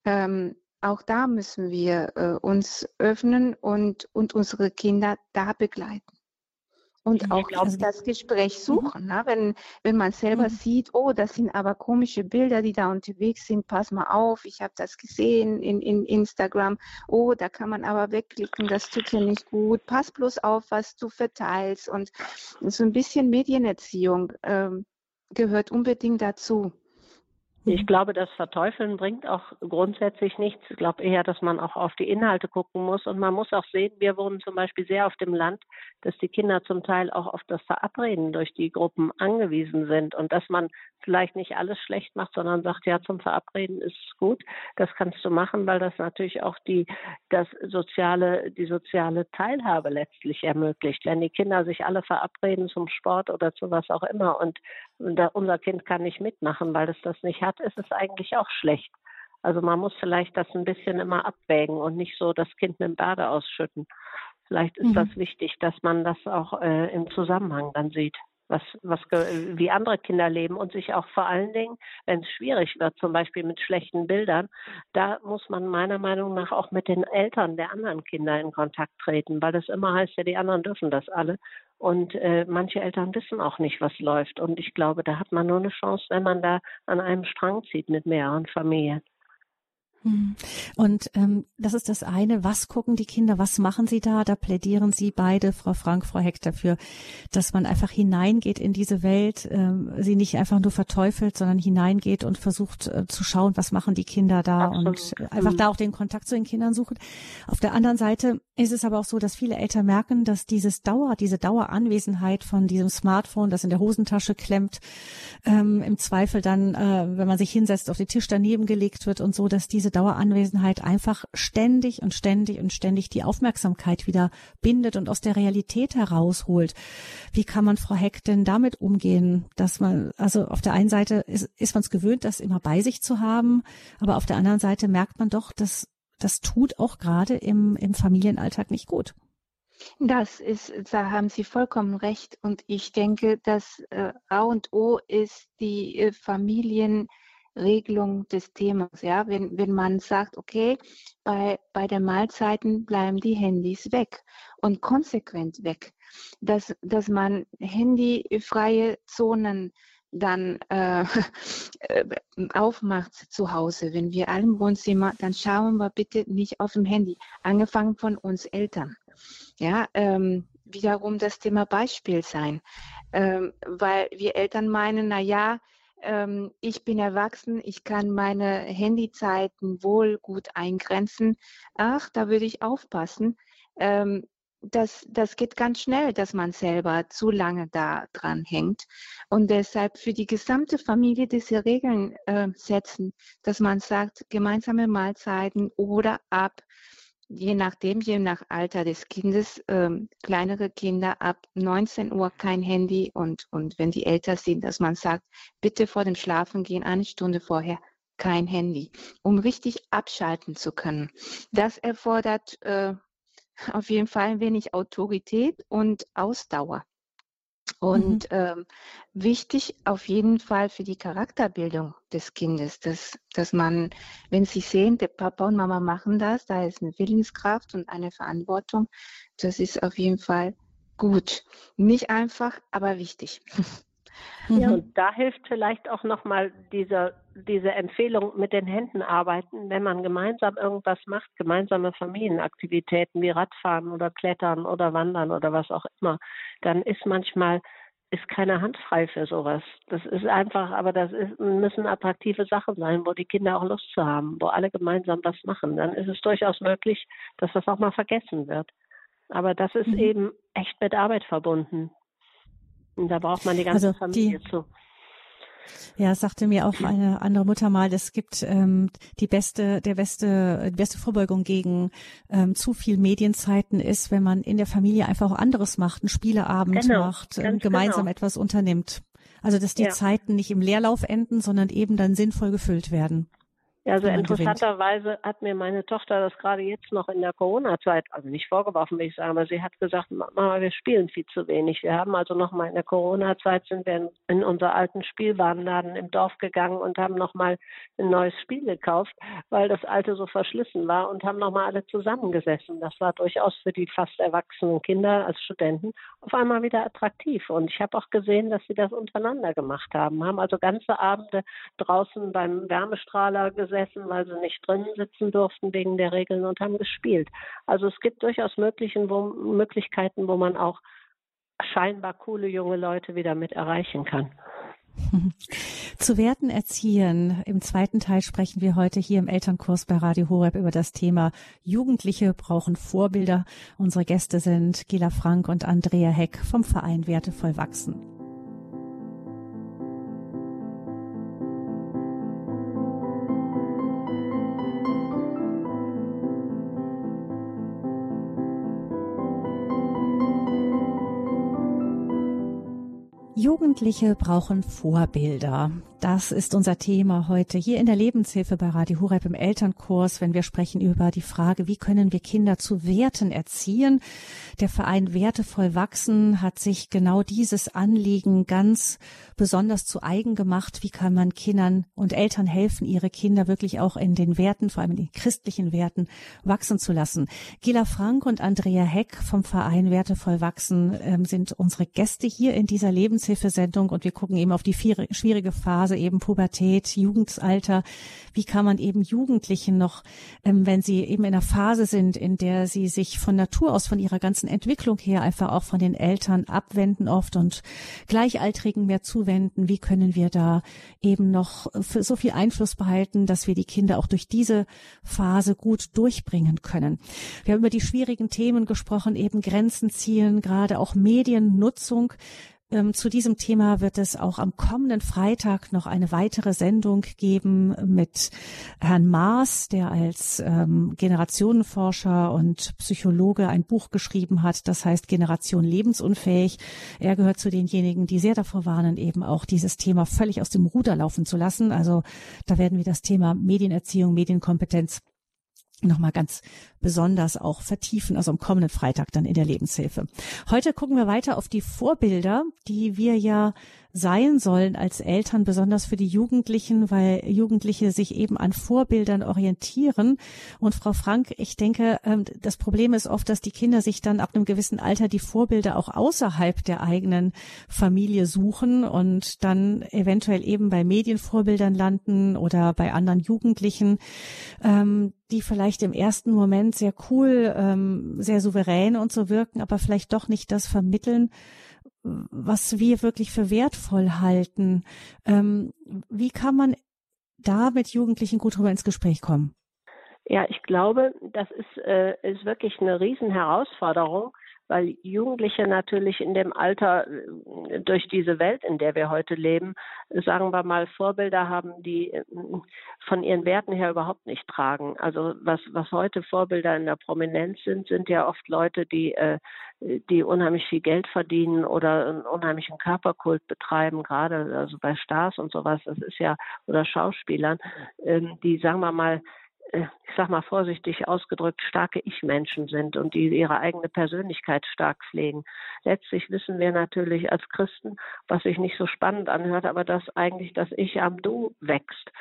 Ähm, auch da müssen wir äh, uns öffnen und, und unsere Kinder da begleiten. Und ich auch glaube, das Gespräch mhm. suchen. Mhm. Ne? Wenn, wenn man selber mhm. sieht, oh, das sind aber komische Bilder, die da unterwegs sind, pass mal auf, ich habe das gesehen in, in Instagram. Oh, da kann man aber wegklicken, das tut ja nicht gut. Pass bloß auf, was du verteilst. Und so ein bisschen Medienerziehung ähm, gehört unbedingt dazu. Ich mhm. glaube, das Verteufeln bringt auch grundsätzlich nichts. Ich glaube eher, dass man auch auf die Inhalte gucken muss. Und man muss auch sehen, wir wohnen zum Beispiel sehr auf dem Land, dass die Kinder zum Teil auch auf das Verabreden durch die Gruppen angewiesen sind und dass man vielleicht nicht alles schlecht macht, sondern sagt, ja, zum Verabreden ist es gut. Das kannst du machen, weil das natürlich auch die, das soziale, die soziale Teilhabe letztlich ermöglicht. Wenn die Kinder sich alle verabreden zum Sport oder zu was auch immer und unser Kind kann nicht mitmachen, weil es das nicht hat, ist es eigentlich auch schlecht. Also man muss vielleicht das ein bisschen immer abwägen und nicht so das Kind mit dem Bade ausschütten. Vielleicht ist mhm. das wichtig, dass man das auch äh, im Zusammenhang dann sieht, was, was, wie andere Kinder leben und sich auch vor allen Dingen, wenn es schwierig wird, zum Beispiel mit schlechten Bildern, da muss man meiner Meinung nach auch mit den Eltern der anderen Kinder in Kontakt treten, weil das immer heißt, ja, die anderen dürfen das alle. Und äh, manche Eltern wissen auch nicht, was läuft. Und ich glaube, da hat man nur eine Chance, wenn man da an einem Strang zieht mit mehreren Familien. Hm. Und ähm, das ist das eine. Was gucken die Kinder? Was machen sie da? Da plädieren Sie beide, Frau Frank, Frau Heck, dafür, dass man einfach hineingeht in diese Welt, ähm, sie nicht einfach nur verteufelt, sondern hineingeht und versucht äh, zu schauen, was machen die Kinder da Absolut. und einfach mhm. da auch den Kontakt zu den Kindern suchen. Auf der anderen Seite ist es aber auch so, dass viele Eltern merken, dass dieses Dauer, diese Daueranwesenheit von diesem Smartphone, das in der Hosentasche klemmt, ähm, im Zweifel dann, äh, wenn man sich hinsetzt, auf den Tisch daneben gelegt wird und so, dass diese diese Daueranwesenheit einfach ständig und ständig und ständig die Aufmerksamkeit wieder bindet und aus der Realität herausholt. Wie kann man, Frau Heck, denn damit umgehen, dass man, also auf der einen Seite ist, ist man es gewöhnt, das immer bei sich zu haben, aber auf der anderen Seite merkt man doch, dass das tut auch gerade im, im Familienalltag nicht gut. Das ist, da haben Sie vollkommen recht. Und ich denke, dass äh, A und O ist die äh, Familienregelung des Themas. Ja, wenn, wenn man sagt, okay, bei, bei der Mahlzeiten bleiben die Handys weg und konsequent weg, dass, dass man handyfreie Zonen dann äh, äh aufmacht zu Hause, wenn wir alle im Wohnzimmer, dann schauen wir bitte nicht auf dem Handy, angefangen von uns Eltern. Ja, ähm, wiederum das Thema Beispiel sein, ähm, weil wir Eltern meinen, na ja, ähm, ich bin erwachsen, ich kann meine Handyzeiten wohl gut eingrenzen. Ach, da würde ich aufpassen. Ähm, das, das geht ganz schnell, dass man selber zu lange da dran hängt. Und deshalb für die gesamte Familie diese Regeln äh, setzen, dass man sagt, gemeinsame Mahlzeiten oder ab je nachdem, je nach Alter des Kindes, ähm, kleinere Kinder ab 19 Uhr kein Handy und, und wenn die älter sind, dass man sagt, bitte vor dem Schlafengehen eine Stunde vorher kein Handy, um richtig abschalten zu können. Das erfordert äh, auf jeden Fall ein wenig Autorität und Ausdauer. Und mhm. ähm, wichtig auf jeden Fall für die Charakterbildung des Kindes, dass, dass man, wenn sie sehen, der Papa und Mama machen das, da ist eine Willenskraft und eine Verantwortung, das ist auf jeden Fall gut. Nicht einfach, aber wichtig. Ja, und da hilft vielleicht auch nochmal diese, diese Empfehlung mit den Händen arbeiten, wenn man gemeinsam irgendwas macht, gemeinsame Familienaktivitäten wie Radfahren oder Klettern oder Wandern oder was auch immer, dann ist manchmal ist keine Hand frei für sowas. Das ist einfach, aber das ist, müssen attraktive Sachen sein, wo die Kinder auch Lust zu haben, wo alle gemeinsam was machen. Dann ist es durchaus möglich, dass das auch mal vergessen wird. Aber das ist mhm. eben echt mit Arbeit verbunden. Und da braucht man die ganze also Familie die, zu. Ja, sagte mir auch eine andere Mutter mal, es gibt ähm, die beste, der beste, die beste Vorbeugung gegen ähm, zu viel Medienzeiten ist, wenn man in der Familie einfach auch anderes macht, einen Spieleabend genau, macht, ähm, gemeinsam genau. etwas unternimmt. Also dass die ja. Zeiten nicht im Leerlauf enden, sondern eben dann sinnvoll gefüllt werden. Ja, also interessanterweise hat mir meine Tochter das gerade jetzt noch in der Corona-Zeit, also nicht vorgeworfen, will ich sagen, aber sie hat gesagt, Mama, wir spielen viel zu wenig. Wir haben also noch mal in der Corona-Zeit sind wir in, in unser alten Spielwarenladen im Dorf gegangen und haben noch mal ein neues Spiel gekauft, weil das alte so verschlissen war und haben noch mal alle zusammengesessen. Das war durchaus für die fast erwachsenen Kinder als Studenten auf einmal wieder attraktiv. Und ich habe auch gesehen, dass sie das untereinander gemacht haben, haben also ganze Abende draußen beim Wärmestrahler gesessen gesessen, weil sie nicht drinnen sitzen durften wegen der Regeln und haben gespielt. Also es gibt durchaus wo, Möglichkeiten, wo man auch scheinbar coole junge Leute wieder mit erreichen kann. Zu Werten erziehen. Im zweiten Teil sprechen wir heute hier im Elternkurs bei Radio Horeb über das Thema Jugendliche brauchen Vorbilder. Unsere Gäste sind Gela Frank und Andrea Heck vom Verein Wertevoll wachsen. Jugendliche brauchen Vorbilder. Das ist unser Thema heute hier in der Lebenshilfe bei Radio Hureb im Elternkurs, wenn wir sprechen über die Frage, wie können wir Kinder zu Werten erziehen. Der Verein Wertevoll wachsen hat sich genau dieses Anliegen ganz besonders zu eigen gemacht. Wie kann man Kindern und Eltern helfen, ihre Kinder wirklich auch in den Werten, vor allem in den christlichen Werten, wachsen zu lassen? Gila Frank und Andrea Heck vom Verein Wertevoll wachsen ähm, sind unsere Gäste hier in dieser Lebenshilfesendung und wir gucken eben auf die schwierige Phase eben Pubertät, Jugendalter. Wie kann man eben Jugendlichen noch, ähm, wenn sie eben in einer Phase sind, in der sie sich von Natur aus, von ihrer ganzen Entwicklung her einfach auch von den Eltern abwenden oft und Gleichaltrigen mehr zuwenden, wie können wir da eben noch so viel Einfluss behalten, dass wir die Kinder auch durch diese Phase gut durchbringen können. Wir haben über die schwierigen Themen gesprochen, eben Grenzen ziehen, gerade auch Mediennutzung. Ähm, zu diesem Thema wird es auch am kommenden Freitag noch eine weitere Sendung geben mit Herrn Maas, der als ähm, Generationenforscher und Psychologe ein Buch geschrieben hat, das heißt Generation lebensunfähig. Er gehört zu denjenigen, die sehr davor warnen, eben auch dieses Thema völlig aus dem Ruder laufen zu lassen. Also da werden wir das Thema Medienerziehung, Medienkompetenz nochmal ganz besonders auch vertiefen, also am kommenden Freitag dann in der Lebenshilfe. Heute gucken wir weiter auf die Vorbilder, die wir ja sein sollen als Eltern, besonders für die Jugendlichen, weil Jugendliche sich eben an Vorbildern orientieren. Und Frau Frank, ich denke, ähm, das Problem ist oft, dass die Kinder sich dann ab einem gewissen Alter die Vorbilder auch außerhalb der eigenen Familie suchen und dann eventuell eben bei Medienvorbildern landen oder bei anderen Jugendlichen, ähm, die vielleicht im ersten Moment sehr cool, ähm, sehr souverän und so wirken, aber vielleicht doch nicht das vermitteln, was wir wirklich für wertvoll halten. Ähm, wie kann man da mit Jugendlichen gut drüber ins Gespräch kommen? Ja, ich glaube, das ist, äh, ist wirklich eine Riesenherausforderung, weil Jugendliche natürlich in dem Alter äh, durch diese Welt, in der wir heute leben, sagen wir mal, Vorbilder haben, die äh, von ihren Werten her überhaupt nicht tragen. Also was, was heute Vorbilder in der Prominenz sind, sind ja oft Leute, die, äh, die unheimlich viel Geld verdienen oder einen unheimlichen Körperkult betreiben, gerade also bei Stars und sowas, das ist ja, oder Schauspielern, ähm, die, sagen wir mal, ich sag mal vorsichtig ausgedrückt, starke Ich-Menschen sind und die ihre eigene Persönlichkeit stark pflegen. Letztlich wissen wir natürlich als Christen, was sich nicht so spannend anhört, aber dass eigentlich das Ich am Du wächst.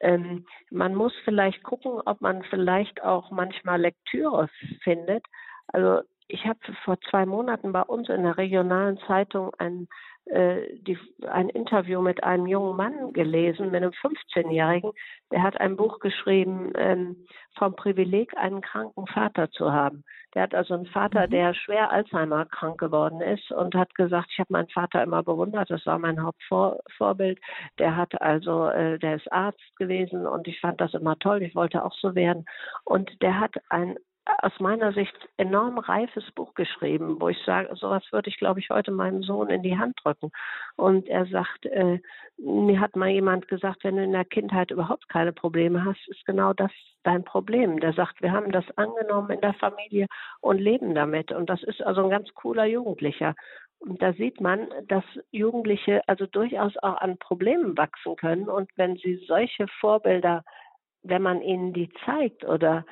Ähm, man muss vielleicht gucken, ob man vielleicht auch manchmal Lektüre findet. Also ich habe vor zwei Monaten bei uns in der regionalen Zeitung ein äh, die, ein Interview mit einem jungen Mann gelesen, mit einem 15-Jährigen. Der hat ein Buch geschrieben ähm, vom Privileg, einen kranken Vater zu haben. Der hat also einen Vater, mhm. der schwer Alzheimer krank geworden ist und hat gesagt, ich habe meinen Vater immer bewundert, das war mein Hauptvorbild. Der hat also, äh, der ist Arzt gewesen und ich fand das immer toll, ich wollte auch so werden. Und der hat ein aus meiner Sicht enorm reifes Buch geschrieben, wo ich sage, sowas würde ich, glaube ich, heute meinem Sohn in die Hand drücken. Und er sagt, äh, mir hat mal jemand gesagt, wenn du in der Kindheit überhaupt keine Probleme hast, ist genau das dein Problem. Der sagt, wir haben das angenommen in der Familie und leben damit. Und das ist also ein ganz cooler Jugendlicher. Und da sieht man, dass Jugendliche also durchaus auch an Problemen wachsen können. Und wenn sie solche Vorbilder wenn man ihnen die zeigt oder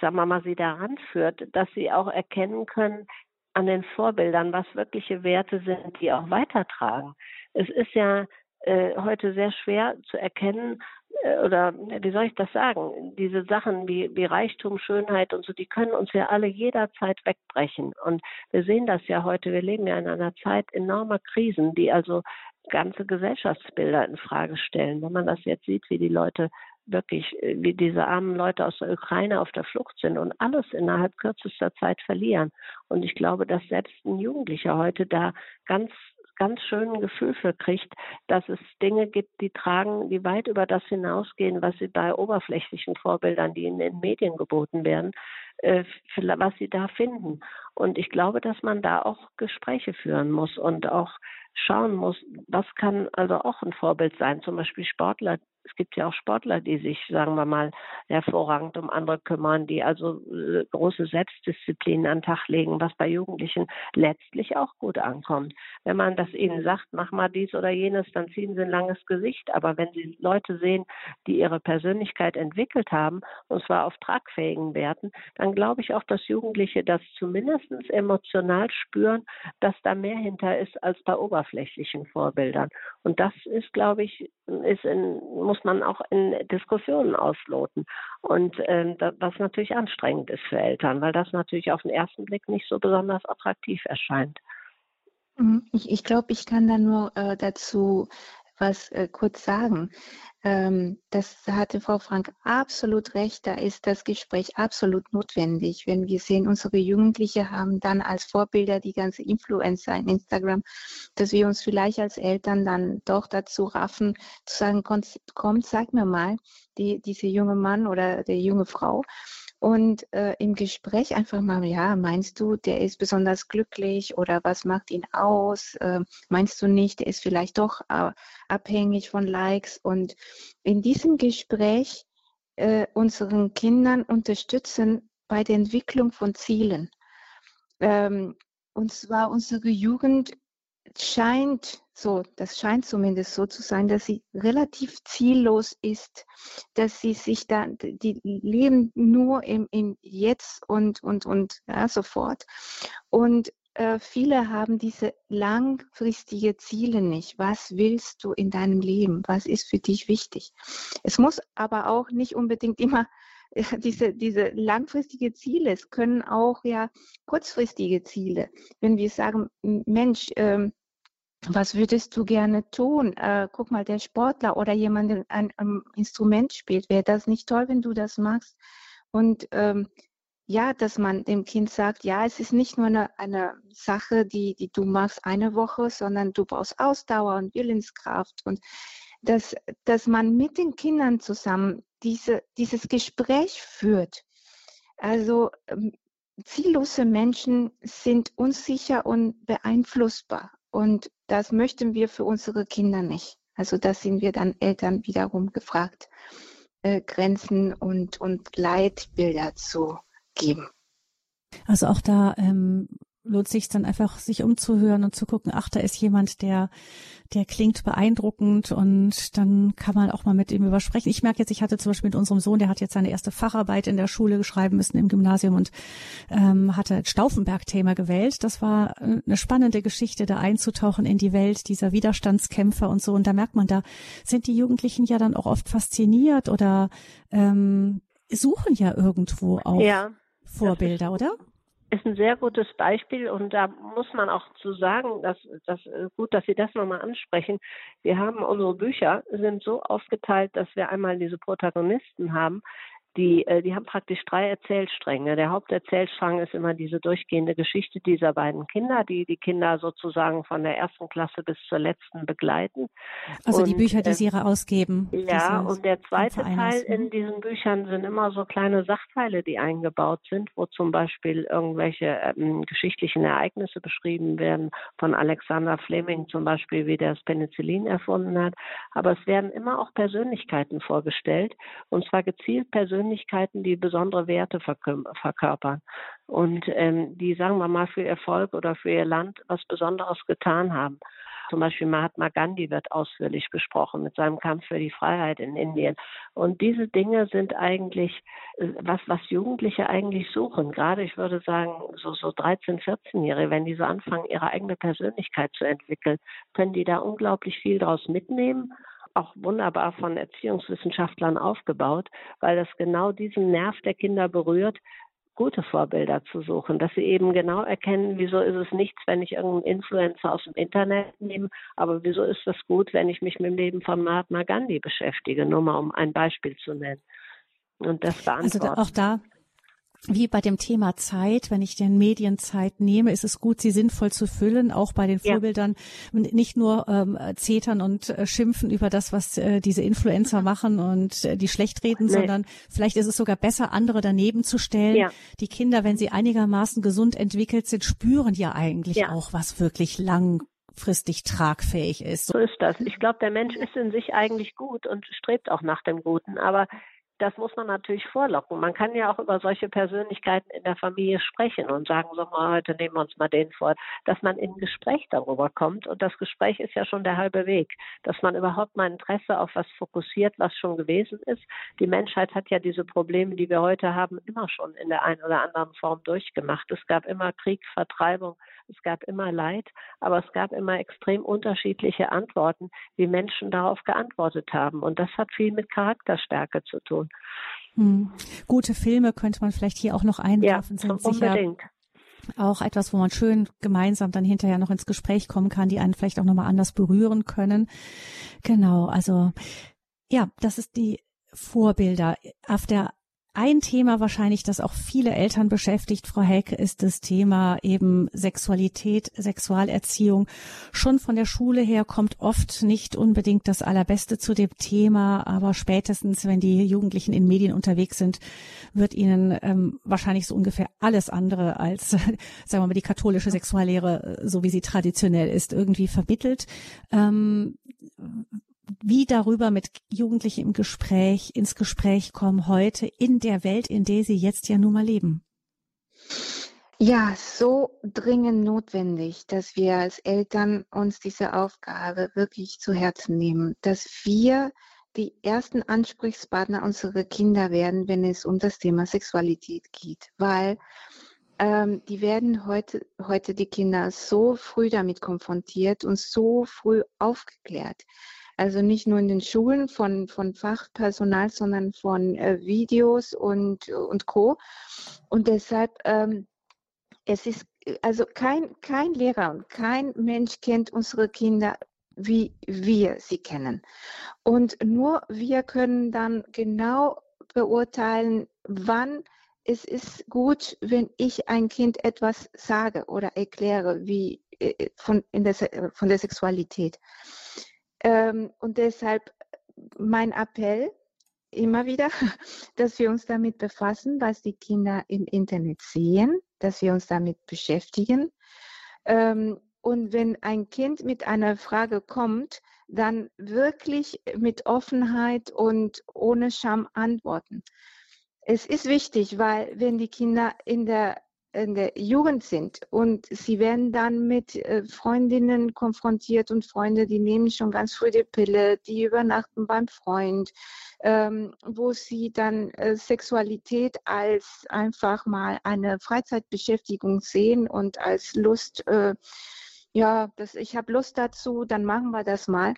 sagen wir mal sie daran führt, dass sie auch erkennen können an den Vorbildern, was wirkliche Werte sind, die auch weitertragen. Es ist ja äh, heute sehr schwer zu erkennen, äh, oder wie soll ich das sagen? Diese Sachen wie, wie Reichtum, Schönheit und so, die können uns ja alle jederzeit wegbrechen. Und wir sehen das ja heute. Wir leben ja in einer Zeit enormer Krisen, die also ganze Gesellschaftsbilder in Frage stellen. Wenn man das jetzt sieht, wie die Leute wirklich, äh, wie diese armen Leute aus der Ukraine auf der Flucht sind und alles innerhalb kürzester Zeit verlieren. Und ich glaube, dass selbst ein Jugendlicher heute da ganz ganz schön ein Gefühl für kriegt, dass es Dinge gibt, die tragen, die weit über das hinausgehen, was sie bei oberflächlichen Vorbildern, die in den Medien geboten werden, äh, was sie da finden. Und ich glaube, dass man da auch Gespräche führen muss und auch schauen muss, was kann also auch ein Vorbild sein. Zum Beispiel Sportler, es gibt ja auch Sportler, die sich, sagen wir mal, hervorragend um andere kümmern, die also äh, große Selbstdisziplin an den Tag legen, was bei Jugendlichen letztlich auch gut ankommt. Wenn man das ihnen sagt, mach mal dies oder jenes, dann ziehen sie ein langes Gesicht. Aber wenn sie Leute sehen, die ihre Persönlichkeit entwickelt haben, und zwar auf tragfähigen Werten, dann glaube ich auch, dass Jugendliche das zumindest emotional spüren, dass da mehr hinter ist als bei oberflächlichen Vorbildern. Und das ist, glaube ich, ist in, muss man auch in Diskussionen ausloten. Und äh, was natürlich anstrengend ist für Eltern, weil das natürlich auf den ersten Blick nicht so besonders attraktiv erscheint. Mhm. Ich, ich glaube, ich kann da nur äh, dazu was äh, kurz sagen. Ähm, das hatte Frau Frank absolut recht. Da ist das Gespräch absolut notwendig. Wenn wir sehen, unsere Jugendliche haben dann als Vorbilder die ganze Influencer in Instagram, dass wir uns vielleicht als Eltern dann doch dazu raffen, zu sagen, kommt, sag mir mal, die, diese junge Mann oder die junge Frau, und äh, im Gespräch einfach mal, ja, meinst du, der ist besonders glücklich oder was macht ihn aus? Äh, meinst du nicht, der ist vielleicht doch äh, abhängig von Likes? Und in diesem Gespräch äh, unseren Kindern unterstützen bei der Entwicklung von Zielen. Ähm, und zwar unsere Jugend scheint so, das scheint zumindest so zu sein, dass sie relativ ziellos ist, dass sie sich da, die leben nur im, im Jetzt und, und, und ja, sofort. Und äh, viele haben diese langfristige Ziele nicht. Was willst du in deinem Leben? Was ist für dich wichtig? Es muss aber auch nicht unbedingt immer diese, diese langfristige Ziele, es können auch ja kurzfristige Ziele. Wenn wir sagen, Mensch, ähm, was würdest du gerne tun? Äh, guck mal, der Sportler oder jemand, der ein, ein Instrument spielt, wäre das nicht toll, wenn du das machst? Und ähm, ja, dass man dem Kind sagt, ja, es ist nicht nur eine, eine Sache, die, die du machst eine Woche, sondern du brauchst Ausdauer und Willenskraft und dass, dass man mit den Kindern zusammen diese, dieses Gespräch führt. Also ähm, ziellose Menschen sind unsicher und beeinflussbar. Und das möchten wir für unsere Kinder nicht. Also da sind wir dann Eltern wiederum gefragt, äh, Grenzen und, und Leitbilder zu geben. Also auch da ähm, lohnt sich dann einfach, sich umzuhören und zu gucken, ach, da ist jemand, der, der klingt beeindruckend und dann kann man auch mal mit ihm übersprechen. Ich merke jetzt, ich hatte zum Beispiel mit unserem Sohn, der hat jetzt seine erste Facharbeit in der Schule geschrieben müssen im Gymnasium und ähm, hatte Stauffenberg-Thema gewählt. Das war äh, eine spannende Geschichte, da einzutauchen in die Welt dieser Widerstandskämpfer und so. Und da merkt man, da sind die Jugendlichen ja dann auch oft fasziniert oder ähm, suchen ja irgendwo auch ja, Vorbilder, oder? Ist ein sehr gutes Beispiel und da muss man auch zu sagen, dass das gut, dass Sie das nochmal ansprechen. Wir haben unsere Bücher sind so aufgeteilt, dass wir einmal diese Protagonisten haben, die, äh, die haben praktisch drei Erzählstränge. Der Haupterzählstrang ist immer diese durchgehende Geschichte dieser beiden Kinder, die die Kinder sozusagen von der ersten Klasse bis zur letzten begleiten. Also und, die Bücher, die äh, Sie ausgeben. Ja, und der zweite Teil in diesen Büchern sind immer so kleine Sachteile, die eingebaut sind, wo zum Beispiel irgendwelche ähm, geschichtlichen Ereignisse beschrieben werden, von Alexander Fleming zum Beispiel, wie der das Penicillin erfunden hat. Aber es werden immer auch Persönlichkeiten vorgestellt, und zwar gezielt Persönlichkeiten, Persönlichkeiten, die besondere Werte verkörpern und ähm, die, sagen wir mal, für ihr Volk oder für ihr Land was Besonderes getan haben. Zum Beispiel Mahatma Gandhi wird ausführlich besprochen mit seinem Kampf für die Freiheit in Indien. Und diese Dinge sind eigentlich äh, was, was Jugendliche eigentlich suchen. Gerade, ich würde sagen, so, so 13, 14-Jährige, wenn die so anfangen, ihre eigene Persönlichkeit zu entwickeln, können die da unglaublich viel daraus mitnehmen auch wunderbar von Erziehungswissenschaftlern aufgebaut, weil das genau diesen Nerv der Kinder berührt, gute Vorbilder zu suchen, dass sie eben genau erkennen, wieso ist es nichts, wenn ich irgendeinen Influencer aus dem Internet nehme, aber wieso ist das gut, wenn ich mich mit dem Leben von Mahatma Gandhi beschäftige, nur mal um ein Beispiel zu nennen. Und das beantworten. Also auch da wie bei dem Thema Zeit, wenn ich den Medienzeit nehme, ist es gut, sie sinnvoll zu füllen, auch bei den Vorbildern. Ja. Nicht nur ähm, zetern und äh, schimpfen über das, was äh, diese Influencer machen und äh, die schlecht reden, nee. sondern vielleicht ist es sogar besser, andere daneben zu stellen. Ja. Die Kinder, wenn sie einigermaßen gesund entwickelt sind, spüren ja eigentlich ja. auch, was wirklich langfristig tragfähig ist. So ist das. Ich glaube, der Mensch ist in sich eigentlich gut und strebt auch nach dem Guten, aber das muss man natürlich vorlocken. Man kann ja auch über solche Persönlichkeiten in der Familie sprechen und sagen, so mal, heute nehmen wir uns mal den vor, dass man in ein Gespräch darüber kommt. Und das Gespräch ist ja schon der halbe Weg, dass man überhaupt mal Interesse auf was fokussiert, was schon gewesen ist. Die Menschheit hat ja diese Probleme, die wir heute haben, immer schon in der einen oder anderen Form durchgemacht. Es gab immer Krieg, Vertreibung, es gab immer Leid, aber es gab immer extrem unterschiedliche Antworten, wie Menschen darauf geantwortet haben. Und das hat viel mit Charakterstärke zu tun. Hm. Gute Filme könnte man vielleicht hier auch noch einwerfen. Ja, sind unbedingt. auch etwas, wo man schön gemeinsam dann hinterher noch ins Gespräch kommen kann, die einen vielleicht auch nochmal anders berühren können. Genau, also ja, das ist die Vorbilder. Auf der ein Thema wahrscheinlich, das auch viele Eltern beschäftigt, Frau Helke, ist das Thema eben Sexualität, Sexualerziehung. Schon von der Schule her kommt oft nicht unbedingt das Allerbeste zu dem Thema, aber spätestens, wenn die Jugendlichen in Medien unterwegs sind, wird ihnen ähm, wahrscheinlich so ungefähr alles andere als, sagen wir mal, die katholische Sexuallehre, so wie sie traditionell ist, irgendwie vermittelt. Ähm, wie darüber mit Jugendlichen im Gespräch, ins Gespräch kommen heute in der Welt, in der sie jetzt ja nun mal leben? Ja, so dringend notwendig, dass wir als Eltern uns diese Aufgabe wirklich zu Herzen nehmen, dass wir die ersten Ansprechpartner unserer Kinder werden, wenn es um das Thema Sexualität geht, weil ähm, die werden heute, heute die Kinder so früh damit konfrontiert und so früh aufgeklärt. Also nicht nur in den Schulen von, von Fachpersonal, sondern von äh, Videos und, und Co. Und deshalb, ähm, es ist, also kein, kein Lehrer und kein Mensch kennt unsere Kinder wie wir sie kennen. Und nur wir können dann genau beurteilen, wann es ist gut, wenn ich ein Kind etwas sage oder erkläre, wie äh, von, der, von der Sexualität. Ähm, und deshalb mein Appell immer wieder, dass wir uns damit befassen, was die Kinder im Internet sehen, dass wir uns damit beschäftigen. Ähm, und wenn ein Kind mit einer Frage kommt, dann wirklich mit Offenheit und ohne Scham antworten. Es ist wichtig, weil wenn die Kinder in der in der Jugend sind. Und sie werden dann mit äh, Freundinnen konfrontiert und Freunde, die nehmen schon ganz früh die Pille, die übernachten beim Freund, ähm, wo sie dann äh, Sexualität als einfach mal eine Freizeitbeschäftigung sehen und als Lust, äh, ja, das, ich habe Lust dazu, dann machen wir das mal,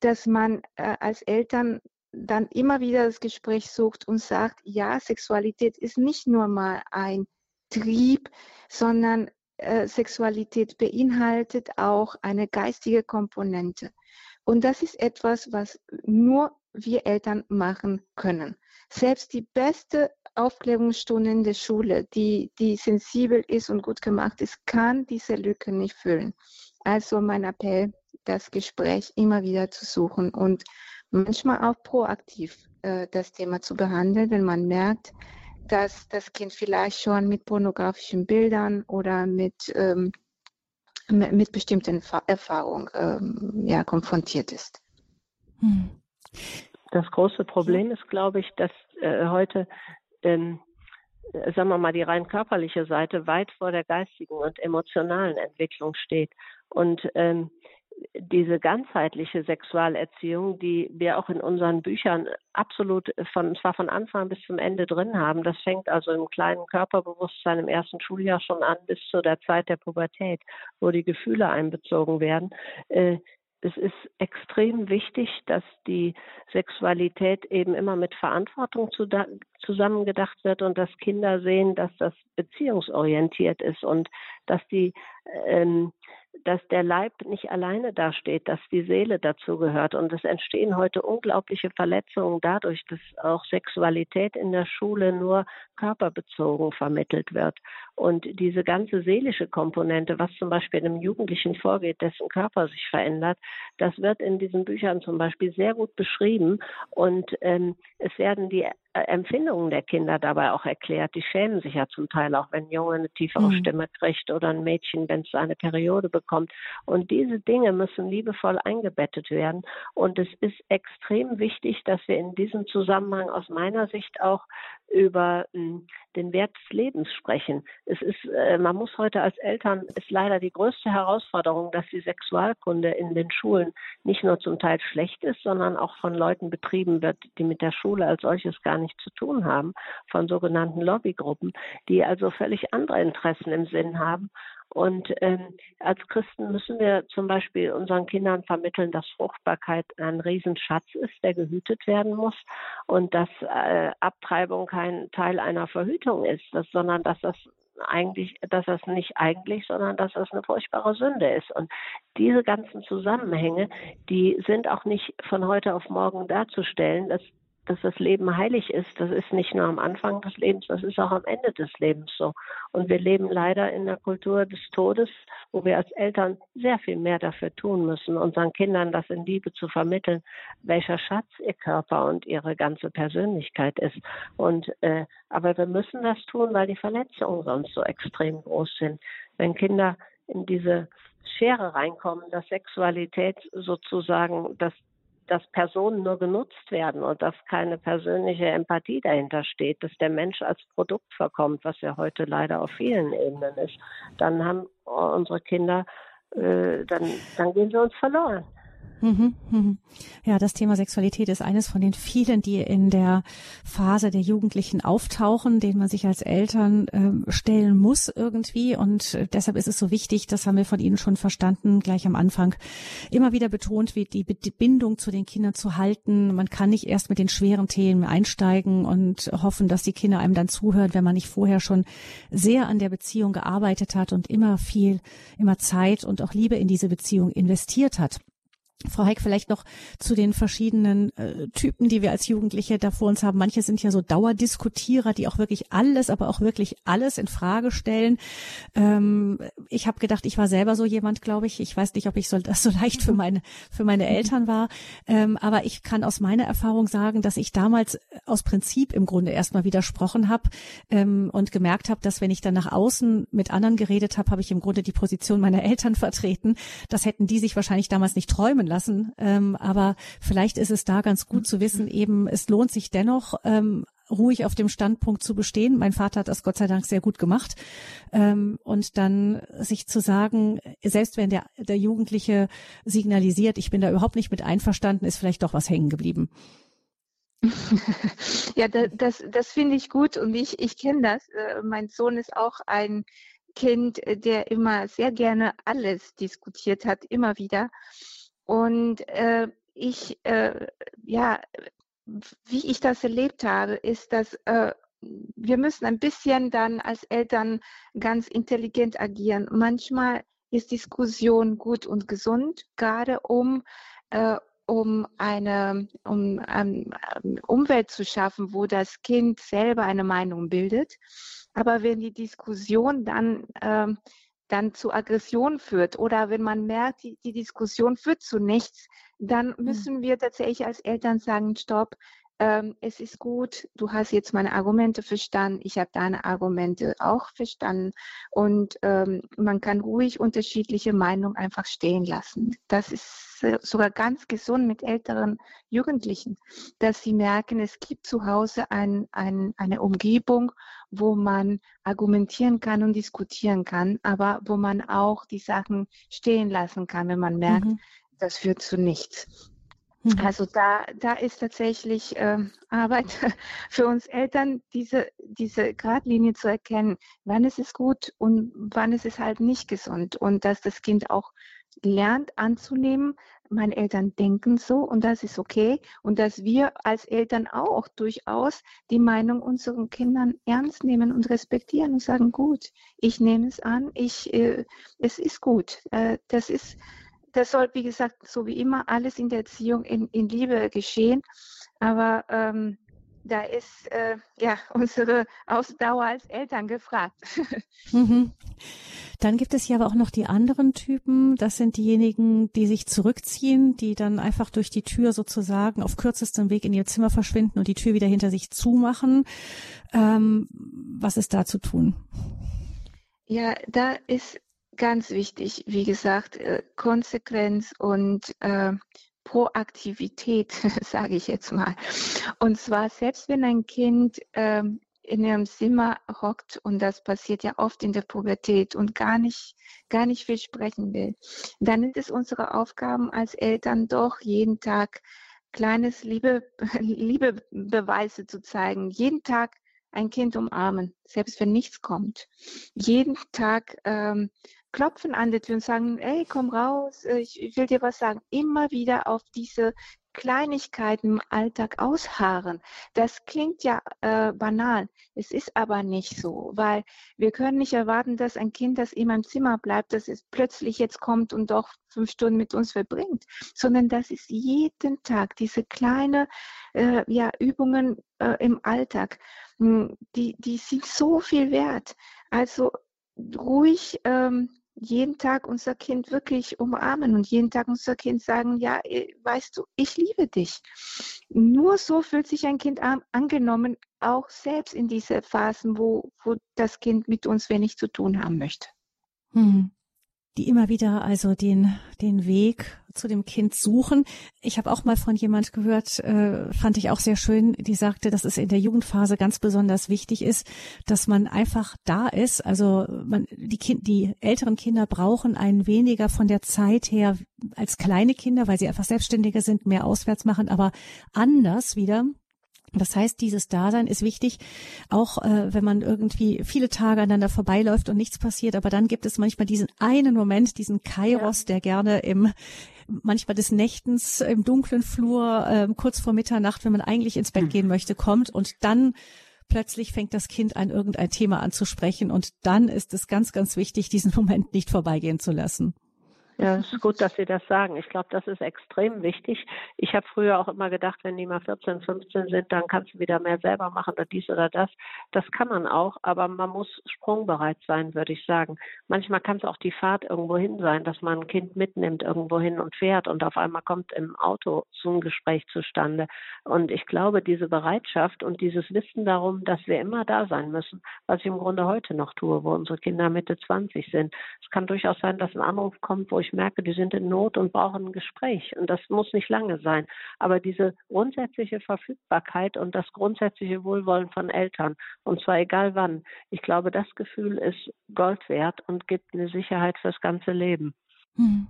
dass man als Eltern dann immer wieder das Gespräch sucht und sagt, ja, Sexualität ist nicht nur mal ein Trieb, sondern äh, Sexualität beinhaltet auch eine geistige Komponente. Und das ist etwas, was nur wir Eltern machen können. Selbst die beste Aufklärungsstunde in der Schule, die, die sensibel ist und gut gemacht ist, kann diese Lücke nicht füllen. Also mein Appell, das Gespräch immer wieder zu suchen und manchmal auch proaktiv äh, das Thema zu behandeln, wenn man merkt, dass das Kind vielleicht schon mit pornografischen Bildern oder mit, ähm, mit bestimmten Erfahrungen ähm, ja, konfrontiert ist. Hm. Das große Problem ist, glaube ich, dass äh, heute, ähm, sagen wir mal, die rein körperliche Seite weit vor der geistigen und emotionalen Entwicklung steht. Und ähm, diese ganzheitliche Sexualerziehung, die wir auch in unseren Büchern absolut von, zwar von Anfang bis zum Ende drin haben, das fängt also im kleinen Körperbewusstsein im ersten Schuljahr schon an bis zu der Zeit der Pubertät, wo die Gefühle einbezogen werden. Äh, es ist extrem wichtig, dass die Sexualität eben immer mit Verantwortung zusammengedacht wird und dass Kinder sehen, dass das beziehungsorientiert ist und dass die ähm, dass der Leib nicht alleine dasteht, dass die Seele dazu gehört. Und es entstehen heute unglaubliche Verletzungen dadurch, dass auch Sexualität in der Schule nur körperbezogen vermittelt wird. Und diese ganze seelische Komponente, was zum Beispiel einem Jugendlichen vorgeht, dessen Körper sich verändert, das wird in diesen Büchern zum Beispiel sehr gut beschrieben. Und ähm, es werden die Empfindungen der Kinder dabei auch erklärt. Die schämen sich ja zum Teil auch, wenn ein Junge eine tiefere mhm. Stimme kriegt oder ein Mädchen, wenn es eine Periode bekommt. Und diese Dinge müssen liebevoll eingebettet werden. Und es ist extrem wichtig, dass wir in diesem Zusammenhang aus meiner Sicht auch über hm, den Wert des Lebens sprechen. Es ist, äh, man muss heute als Eltern, ist leider die größte Herausforderung, dass die Sexualkunde in den Schulen nicht nur zum Teil schlecht ist, sondern auch von Leuten betrieben wird, die mit der Schule als solches gar nichts zu tun haben, von sogenannten Lobbygruppen, die also völlig andere Interessen im Sinn haben und ähm, als Christen müssen wir zum Beispiel unseren Kindern vermitteln, dass Fruchtbarkeit ein Riesenschatz ist, der gehütet werden muss und dass äh, Abtreibung kein Teil einer Verhütung ist, dass, sondern dass das eigentlich, dass das nicht eigentlich, sondern dass das eine furchtbare Sünde ist. Und diese ganzen Zusammenhänge, die sind auch nicht von heute auf morgen darzustellen. Das dass das Leben heilig ist. Das ist nicht nur am Anfang des Lebens, das ist auch am Ende des Lebens so. Und wir leben leider in der Kultur des Todes, wo wir als Eltern sehr viel mehr dafür tun müssen, unseren Kindern das in Liebe zu vermitteln, welcher Schatz ihr Körper und ihre ganze Persönlichkeit ist. Und äh, aber wir müssen das tun, weil die Verletzungen sonst so extrem groß sind. Wenn Kinder in diese Schere reinkommen, dass Sexualität sozusagen, dass dass Personen nur genutzt werden und dass keine persönliche Empathie dahinter steht, dass der Mensch als Produkt verkommt, was ja heute leider auf vielen Ebenen ist, dann haben unsere Kinder, äh, dann, dann gehen sie uns verloren. Mhm, mhm. Ja, das Thema Sexualität ist eines von den vielen, die in der Phase der Jugendlichen auftauchen, denen man sich als Eltern äh, stellen muss irgendwie. Und äh, deshalb ist es so wichtig, das haben wir von Ihnen schon verstanden, gleich am Anfang, immer wieder betont die, die Bindung zu den Kindern zu halten. Man kann nicht erst mit den schweren Themen einsteigen und hoffen, dass die Kinder einem dann zuhören, wenn man nicht vorher schon sehr an der Beziehung gearbeitet hat und immer viel, immer Zeit und auch Liebe in diese Beziehung investiert hat. Frau Heik, vielleicht noch zu den verschiedenen äh, Typen, die wir als Jugendliche da vor uns haben. Manche sind ja so Dauerdiskutierer, die auch wirklich alles, aber auch wirklich alles in Frage stellen. Ähm, ich habe gedacht, ich war selber so jemand, glaube ich. Ich weiß nicht, ob ich so, das so leicht für meine für meine Eltern war, ähm, aber ich kann aus meiner Erfahrung sagen, dass ich damals aus Prinzip im Grunde erstmal widersprochen habe ähm, und gemerkt habe, dass wenn ich dann nach außen mit anderen geredet habe, habe ich im Grunde die Position meiner Eltern vertreten. Das hätten die sich wahrscheinlich damals nicht träumen lassen. Ähm, aber vielleicht ist es da ganz gut zu wissen, eben es lohnt sich dennoch, ähm, ruhig auf dem Standpunkt zu bestehen. Mein Vater hat das Gott sei Dank sehr gut gemacht. Ähm, und dann sich zu sagen, selbst wenn der, der Jugendliche signalisiert, ich bin da überhaupt nicht mit einverstanden, ist vielleicht doch was hängen geblieben. ja, das, das, das finde ich gut und ich, ich kenne das. Äh, mein Sohn ist auch ein Kind, der immer sehr gerne alles diskutiert hat, immer wieder. Und äh, ich, äh, ja, wie ich das erlebt habe, ist, dass äh, wir müssen ein bisschen dann als Eltern ganz intelligent agieren. Manchmal ist Diskussion gut und gesund, gerade um, äh, um eine um, um, Umwelt zu schaffen, wo das Kind selber eine Meinung bildet. Aber wenn die Diskussion dann äh, dann zu Aggression führt oder wenn man merkt, die, die Diskussion führt zu nichts, dann hm. müssen wir tatsächlich als Eltern sagen, stopp, ähm, es ist gut, du hast jetzt meine Argumente verstanden, ich habe deine Argumente auch verstanden und ähm, man kann ruhig unterschiedliche Meinungen einfach stehen lassen. Das ist sogar ganz gesund mit älteren Jugendlichen, dass sie merken, es gibt zu Hause ein, ein, eine Umgebung, wo man argumentieren kann und diskutieren kann, aber wo man auch die Sachen stehen lassen kann, wenn man merkt, mhm. das führt zu nichts. Mhm. Also da, da ist tatsächlich äh, Arbeit für uns Eltern, diese, diese Gradlinie zu erkennen, wann ist es gut und wann ist es halt nicht gesund. Und dass das Kind auch lernt anzunehmen, meine Eltern denken so und das ist okay. Und dass wir als Eltern auch durchaus die Meinung unseren Kindern ernst nehmen und respektieren und sagen, gut, ich nehme es an, ich, äh, es ist gut. Äh, das ist das soll, wie gesagt, so wie immer alles in der Erziehung in, in Liebe geschehen. Aber ähm, da ist äh, ja unsere Ausdauer als Eltern gefragt. Mhm. Dann gibt es hier aber auch noch die anderen Typen. Das sind diejenigen, die sich zurückziehen, die dann einfach durch die Tür sozusagen auf kürzestem Weg in ihr Zimmer verschwinden und die Tür wieder hinter sich zumachen. Ähm, was ist da zu tun? Ja, da ist ganz wichtig, wie gesagt, äh, Konsequenz und äh, Proaktivität, sage ich jetzt mal. Und zwar selbst wenn ein Kind äh, in ihrem Zimmer hockt und das passiert ja oft in der Pubertät und gar nicht, gar nicht viel sprechen will, dann ist es unsere Aufgabe als Eltern doch jeden Tag kleines Liebe, Liebebeweise zu zeigen, jeden Tag ein Kind umarmen, selbst wenn nichts kommt. Jeden Tag ähm, klopfen an der Tür und sagen, hey, komm raus, äh, ich, ich will dir was sagen. Immer wieder auf diese Kleinigkeiten im Alltag ausharren. Das klingt ja äh, banal. Es ist aber nicht so, weil wir können nicht erwarten, dass ein Kind, das immer im Zimmer bleibt, dass es plötzlich jetzt kommt und doch fünf Stunden mit uns verbringt, sondern das ist jeden Tag diese kleine äh, ja, Übungen äh, im Alltag. Hm, die, die sind so viel wert. Also ruhig ähm, jeden Tag unser Kind wirklich umarmen und jeden Tag unser Kind sagen, ja, äh, weißt du, ich liebe dich. Nur so fühlt sich ein Kind angenommen, auch selbst in diese Phasen, wo, wo das Kind mit uns wenig zu tun haben möchte. Hm die immer wieder also den, den Weg zu dem Kind suchen. Ich habe auch mal von jemand gehört, äh, fand ich auch sehr schön, die sagte, dass es in der Jugendphase ganz besonders wichtig ist, dass man einfach da ist. Also man, die, kind, die älteren Kinder brauchen einen weniger von der Zeit her als kleine Kinder, weil sie einfach selbstständiger sind, mehr auswärts machen, aber anders wieder das heißt, dieses Dasein ist wichtig, auch äh, wenn man irgendwie viele Tage aneinander vorbeiläuft und nichts passiert. Aber dann gibt es manchmal diesen einen Moment, diesen Kairos, ja. der gerne im manchmal des Nächtens im dunklen Flur äh, kurz vor Mitternacht, wenn man eigentlich ins Bett hm. gehen möchte, kommt und dann plötzlich fängt das Kind an, irgendein Thema anzusprechen und dann ist es ganz, ganz wichtig, diesen Moment nicht vorbeigehen zu lassen. Ja, es ist gut, dass Sie das sagen. Ich glaube, das ist extrem wichtig. Ich habe früher auch immer gedacht, wenn die mal 14, 15 sind, dann kannst du wieder mehr selber machen oder dies oder das. Das kann man auch, aber man muss sprungbereit sein, würde ich sagen. Manchmal kann es auch die Fahrt irgendwo hin sein, dass man ein Kind mitnimmt irgendwo hin und fährt und auf einmal kommt im Auto so ein Gespräch zustande. Und ich glaube, diese Bereitschaft und dieses Wissen darum, dass wir immer da sein müssen, was ich im Grunde heute noch tue, wo unsere Kinder Mitte 20 sind. Es kann durchaus sein, dass ein Anruf kommt, wo ich ich merke, die sind in Not und brauchen ein Gespräch. Und das muss nicht lange sein. Aber diese grundsätzliche Verfügbarkeit und das grundsätzliche Wohlwollen von Eltern, und zwar egal wann, ich glaube, das Gefühl ist Gold wert und gibt eine Sicherheit fürs ganze Leben. Hm.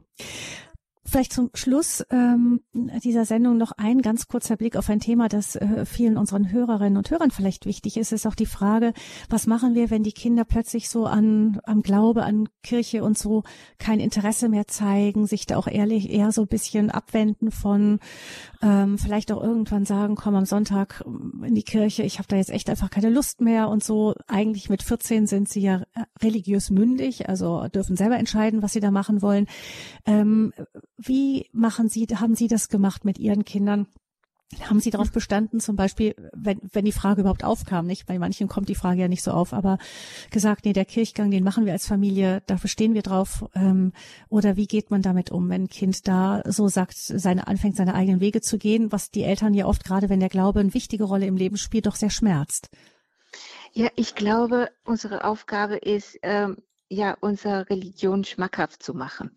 Vielleicht zum Schluss ähm, dieser Sendung noch ein ganz kurzer Blick auf ein Thema, das äh, vielen unseren Hörerinnen und Hörern vielleicht wichtig ist, ist auch die Frage, was machen wir, wenn die Kinder plötzlich so an am Glaube, an Kirche und so kein Interesse mehr zeigen, sich da auch ehrlich eher so ein bisschen abwenden von, ähm, vielleicht auch irgendwann sagen, komm am Sonntag in die Kirche, ich habe da jetzt echt einfach keine Lust mehr und so. Eigentlich mit 14 sind sie ja äh, religiös mündig, also dürfen selber entscheiden, was sie da machen wollen. Ähm, wie machen Sie, haben Sie das gemacht mit Ihren Kindern? Haben Sie darauf bestanden, zum Beispiel, wenn, wenn die Frage überhaupt aufkam, nicht? Bei manchen kommt die Frage ja nicht so auf, aber gesagt, nee, der Kirchgang, den machen wir als Familie, da verstehen wir drauf. Ähm, oder wie geht man damit um, wenn ein Kind da so sagt, seine, anfängt, seine eigenen Wege zu gehen, was die Eltern ja oft, gerade wenn der Glaube eine wichtige Rolle im Leben spielt, doch sehr schmerzt? Ja, ich glaube, unsere Aufgabe ist, ähm, ja, unsere Religion schmackhaft zu machen.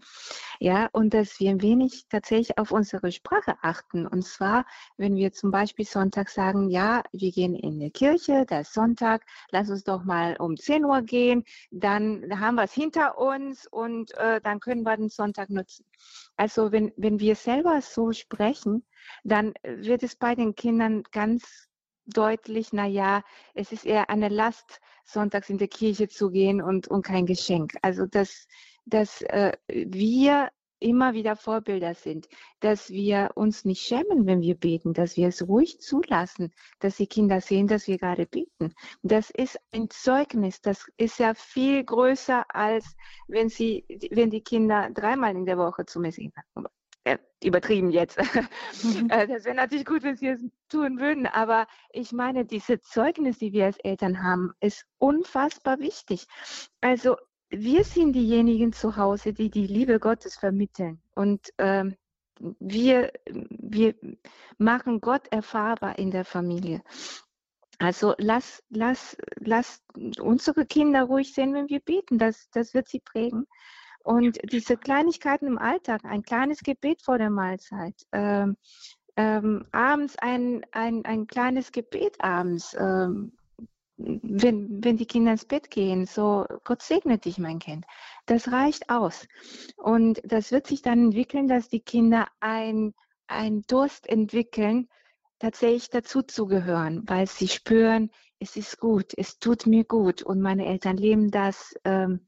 Ja, und dass wir ein wenig tatsächlich auf unsere Sprache achten. Und zwar, wenn wir zum Beispiel Sonntag sagen, ja, wir gehen in die Kirche, da ist Sonntag, lass uns doch mal um 10 Uhr gehen, dann haben wir es hinter uns und äh, dann können wir den Sonntag nutzen. Also wenn, wenn wir selber so sprechen, dann wird es bei den Kindern ganz deutlich, na ja, es ist eher eine Last, sonntags in die Kirche zu gehen und, und kein Geschenk. Also dass, dass äh, wir immer wieder Vorbilder sind, dass wir uns nicht schämen, wenn wir beten, dass wir es ruhig zulassen, dass die Kinder sehen, dass wir gerade beten. Das ist ein Zeugnis, das ist ja viel größer, als wenn sie, wenn die Kinder dreimal in der Woche zu mir sehen äh, übertrieben jetzt. Mhm. Äh, das wäre natürlich gut, wenn sie es tun würden, aber ich meine, diese Zeugnis, die wir als Eltern haben, ist unfassbar wichtig. Also wir sind diejenigen zu Hause, die die Liebe Gottes vermitteln und ähm, wir, wir machen Gott erfahrbar in der Familie. Also lass, lass, lass unsere Kinder ruhig sehen, wenn wir beten. Das, das wird sie prägen. Und diese Kleinigkeiten im Alltag, ein kleines Gebet vor der Mahlzeit, ähm, ähm, abends ein, ein, ein kleines Gebet abends, ähm, wenn, wenn die Kinder ins Bett gehen, so Gott segne dich, mein Kind. Das reicht aus. Und das wird sich dann entwickeln, dass die Kinder ein, ein Durst entwickeln, tatsächlich dazu zu gehören, weil sie spüren, es ist gut, es tut mir gut und meine Eltern leben das. Ähm,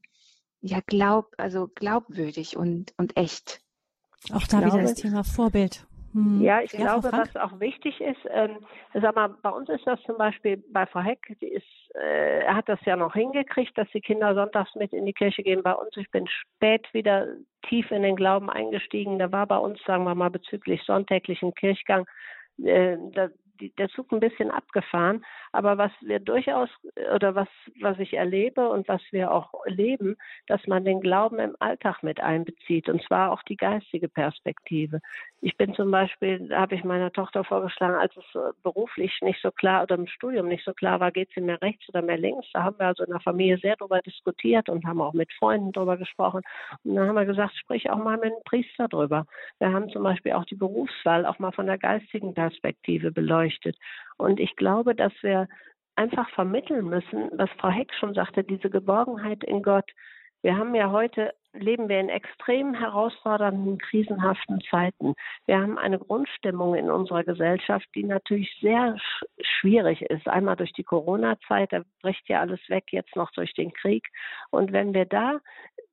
ja glaub, also glaubwürdig und, und echt. Auch ich da glaube, wieder das Thema Vorbild. Hm. Ja, ich ja, glaube, was auch wichtig ist, ähm, sag mal, bei uns ist das zum Beispiel bei Frau Heck, die ist, äh, er hat das ja noch hingekriegt, dass die Kinder sonntags mit in die Kirche gehen. Bei uns, ich bin spät wieder tief in den Glauben eingestiegen. Da war bei uns, sagen wir mal, bezüglich sonntäglichen Kirchgang, äh, da, der Zug ein bisschen abgefahren. Aber was wir durchaus oder was, was ich erlebe und was wir auch leben, dass man den Glauben im Alltag mit einbezieht und zwar auch die geistige Perspektive. Ich bin zum Beispiel, da habe ich meiner Tochter vorgeschlagen, als es beruflich nicht so klar oder im Studium nicht so klar war, geht sie mehr rechts oder mehr links. Da haben wir also in der Familie sehr darüber diskutiert und haben auch mit Freunden darüber gesprochen. Und dann haben wir gesagt, sprich auch mal mit einem Priester drüber. Wir haben zum Beispiel auch die Berufswahl auch mal von der geistigen Perspektive beleuchtet. Und ich glaube, dass wir einfach vermitteln müssen, was Frau Heck schon sagte, diese Geborgenheit in Gott. Wir haben ja heute leben wir in extrem herausfordernden, krisenhaften Zeiten. Wir haben eine Grundstimmung in unserer Gesellschaft, die natürlich sehr sch schwierig ist. Einmal durch die Corona-Zeit, da bricht ja alles weg, jetzt noch durch den Krieg. Und wenn wir da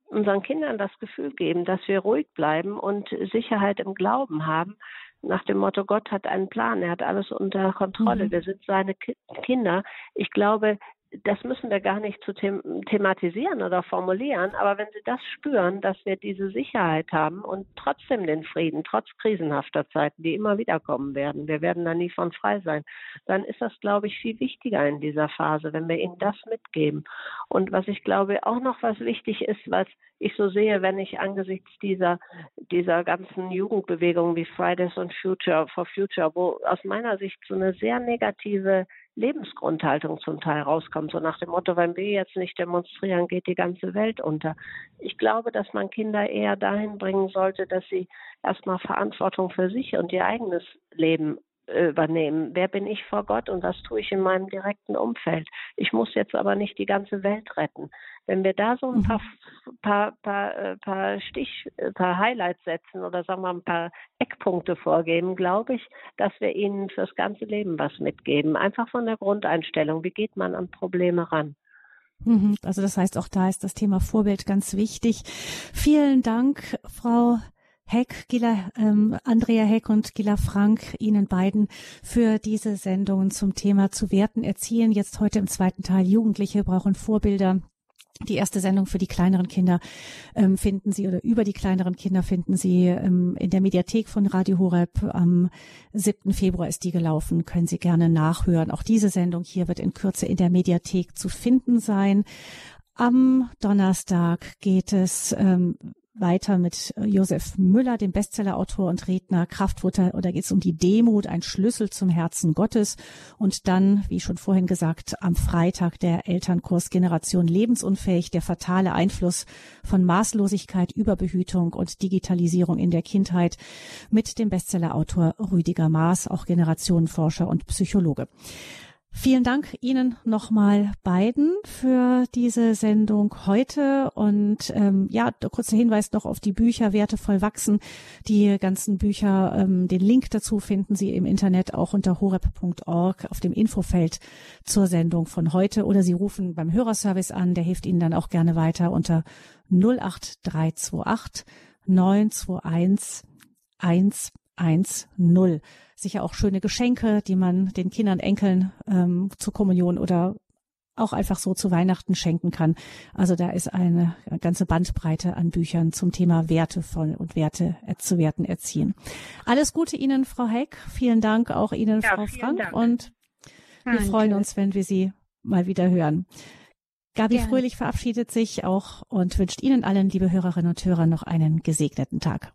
unseren Kindern das Gefühl geben, dass wir ruhig bleiben und Sicherheit im Glauben haben, nach dem Motto, Gott hat einen Plan, er hat alles unter Kontrolle, mhm. wir sind seine Ki Kinder. Ich glaube, das müssen wir gar nicht zu them thematisieren oder formulieren, aber wenn Sie das spüren, dass wir diese Sicherheit haben und trotzdem den Frieden, trotz krisenhafter Zeiten, die immer wieder kommen werden, wir werden da nie von frei sein, dann ist das, glaube ich, viel wichtiger in dieser Phase, wenn wir Ihnen das mitgeben. Und was ich glaube auch noch was wichtig ist, was ich so sehe, wenn ich angesichts dieser, dieser ganzen Jugendbewegungen wie Fridays and Future for Future, wo aus meiner Sicht so eine sehr negative Lebensgrundhaltung zum Teil rauskommt. So nach dem Motto, wenn wir jetzt nicht demonstrieren, geht die ganze Welt unter. Ich glaube, dass man Kinder eher dahin bringen sollte, dass sie erstmal Verantwortung für sich und ihr eigenes Leben übernehmen. Wer bin ich vor Gott und was tue ich in meinem direkten Umfeld? Ich muss jetzt aber nicht die ganze Welt retten. Wenn wir da so ein mhm. paar, paar, paar, äh, paar Stich, äh, paar Highlights setzen oder sagen wir ein paar Eckpunkte vorgeben, glaube ich, dass wir ihnen fürs ganze Leben was mitgeben. Einfach von der Grundeinstellung. Wie geht man an Probleme ran? Mhm. Also das heißt, auch da ist das Thema Vorbild ganz wichtig. Vielen Dank, Frau Heck, Gila, ähm, Andrea Heck und Gila Frank, Ihnen beiden für diese Sendungen zum Thema zu Werten erziehen. Jetzt heute im zweiten Teil Jugendliche brauchen Vorbilder. Die erste Sendung für die kleineren Kinder ähm, finden Sie oder über die kleineren Kinder finden Sie ähm, in der Mediathek von Radio Horeb. Am 7. Februar ist die gelaufen, können Sie gerne nachhören. Auch diese Sendung hier wird in Kürze in der Mediathek zu finden sein. Am Donnerstag geht es ähm, weiter mit äh, Josef Müller, dem Bestsellerautor und Redner Kraftfutter, oder geht es um die Demut, ein Schlüssel zum Herzen Gottes. Und dann, wie schon vorhin gesagt, am Freitag der Elternkurs Generation lebensunfähig, der fatale Einfluss von Maßlosigkeit, Überbehütung und Digitalisierung in der Kindheit mit dem Bestsellerautor Rüdiger Maas, auch Generationenforscher und Psychologe. Vielen Dank Ihnen nochmal beiden für diese Sendung heute. Und ähm, ja, kurzer Hinweis noch auf die Bücher Wertevoll wachsen. Die ganzen Bücher, ähm, den Link dazu finden Sie im Internet auch unter horep.org auf dem Infofeld zur Sendung von heute. Oder Sie rufen beim Hörerservice an, der hilft Ihnen dann auch gerne weiter unter 08328 921 110 sicher auch schöne Geschenke, die man den Kindern, Enkeln ähm, zur Kommunion oder auch einfach so zu Weihnachten schenken kann. Also da ist eine ganze Bandbreite an Büchern zum Thema Werte von und Werte zu Werten erziehen. Alles Gute Ihnen, Frau Heck. Vielen Dank auch Ihnen, ja, Frau Frank. Dank. Und wir Danke. freuen uns, wenn wir Sie mal wieder hören. Gabi Gerne. Fröhlich verabschiedet sich auch und wünscht Ihnen allen, liebe Hörerinnen und Hörer, noch einen gesegneten Tag.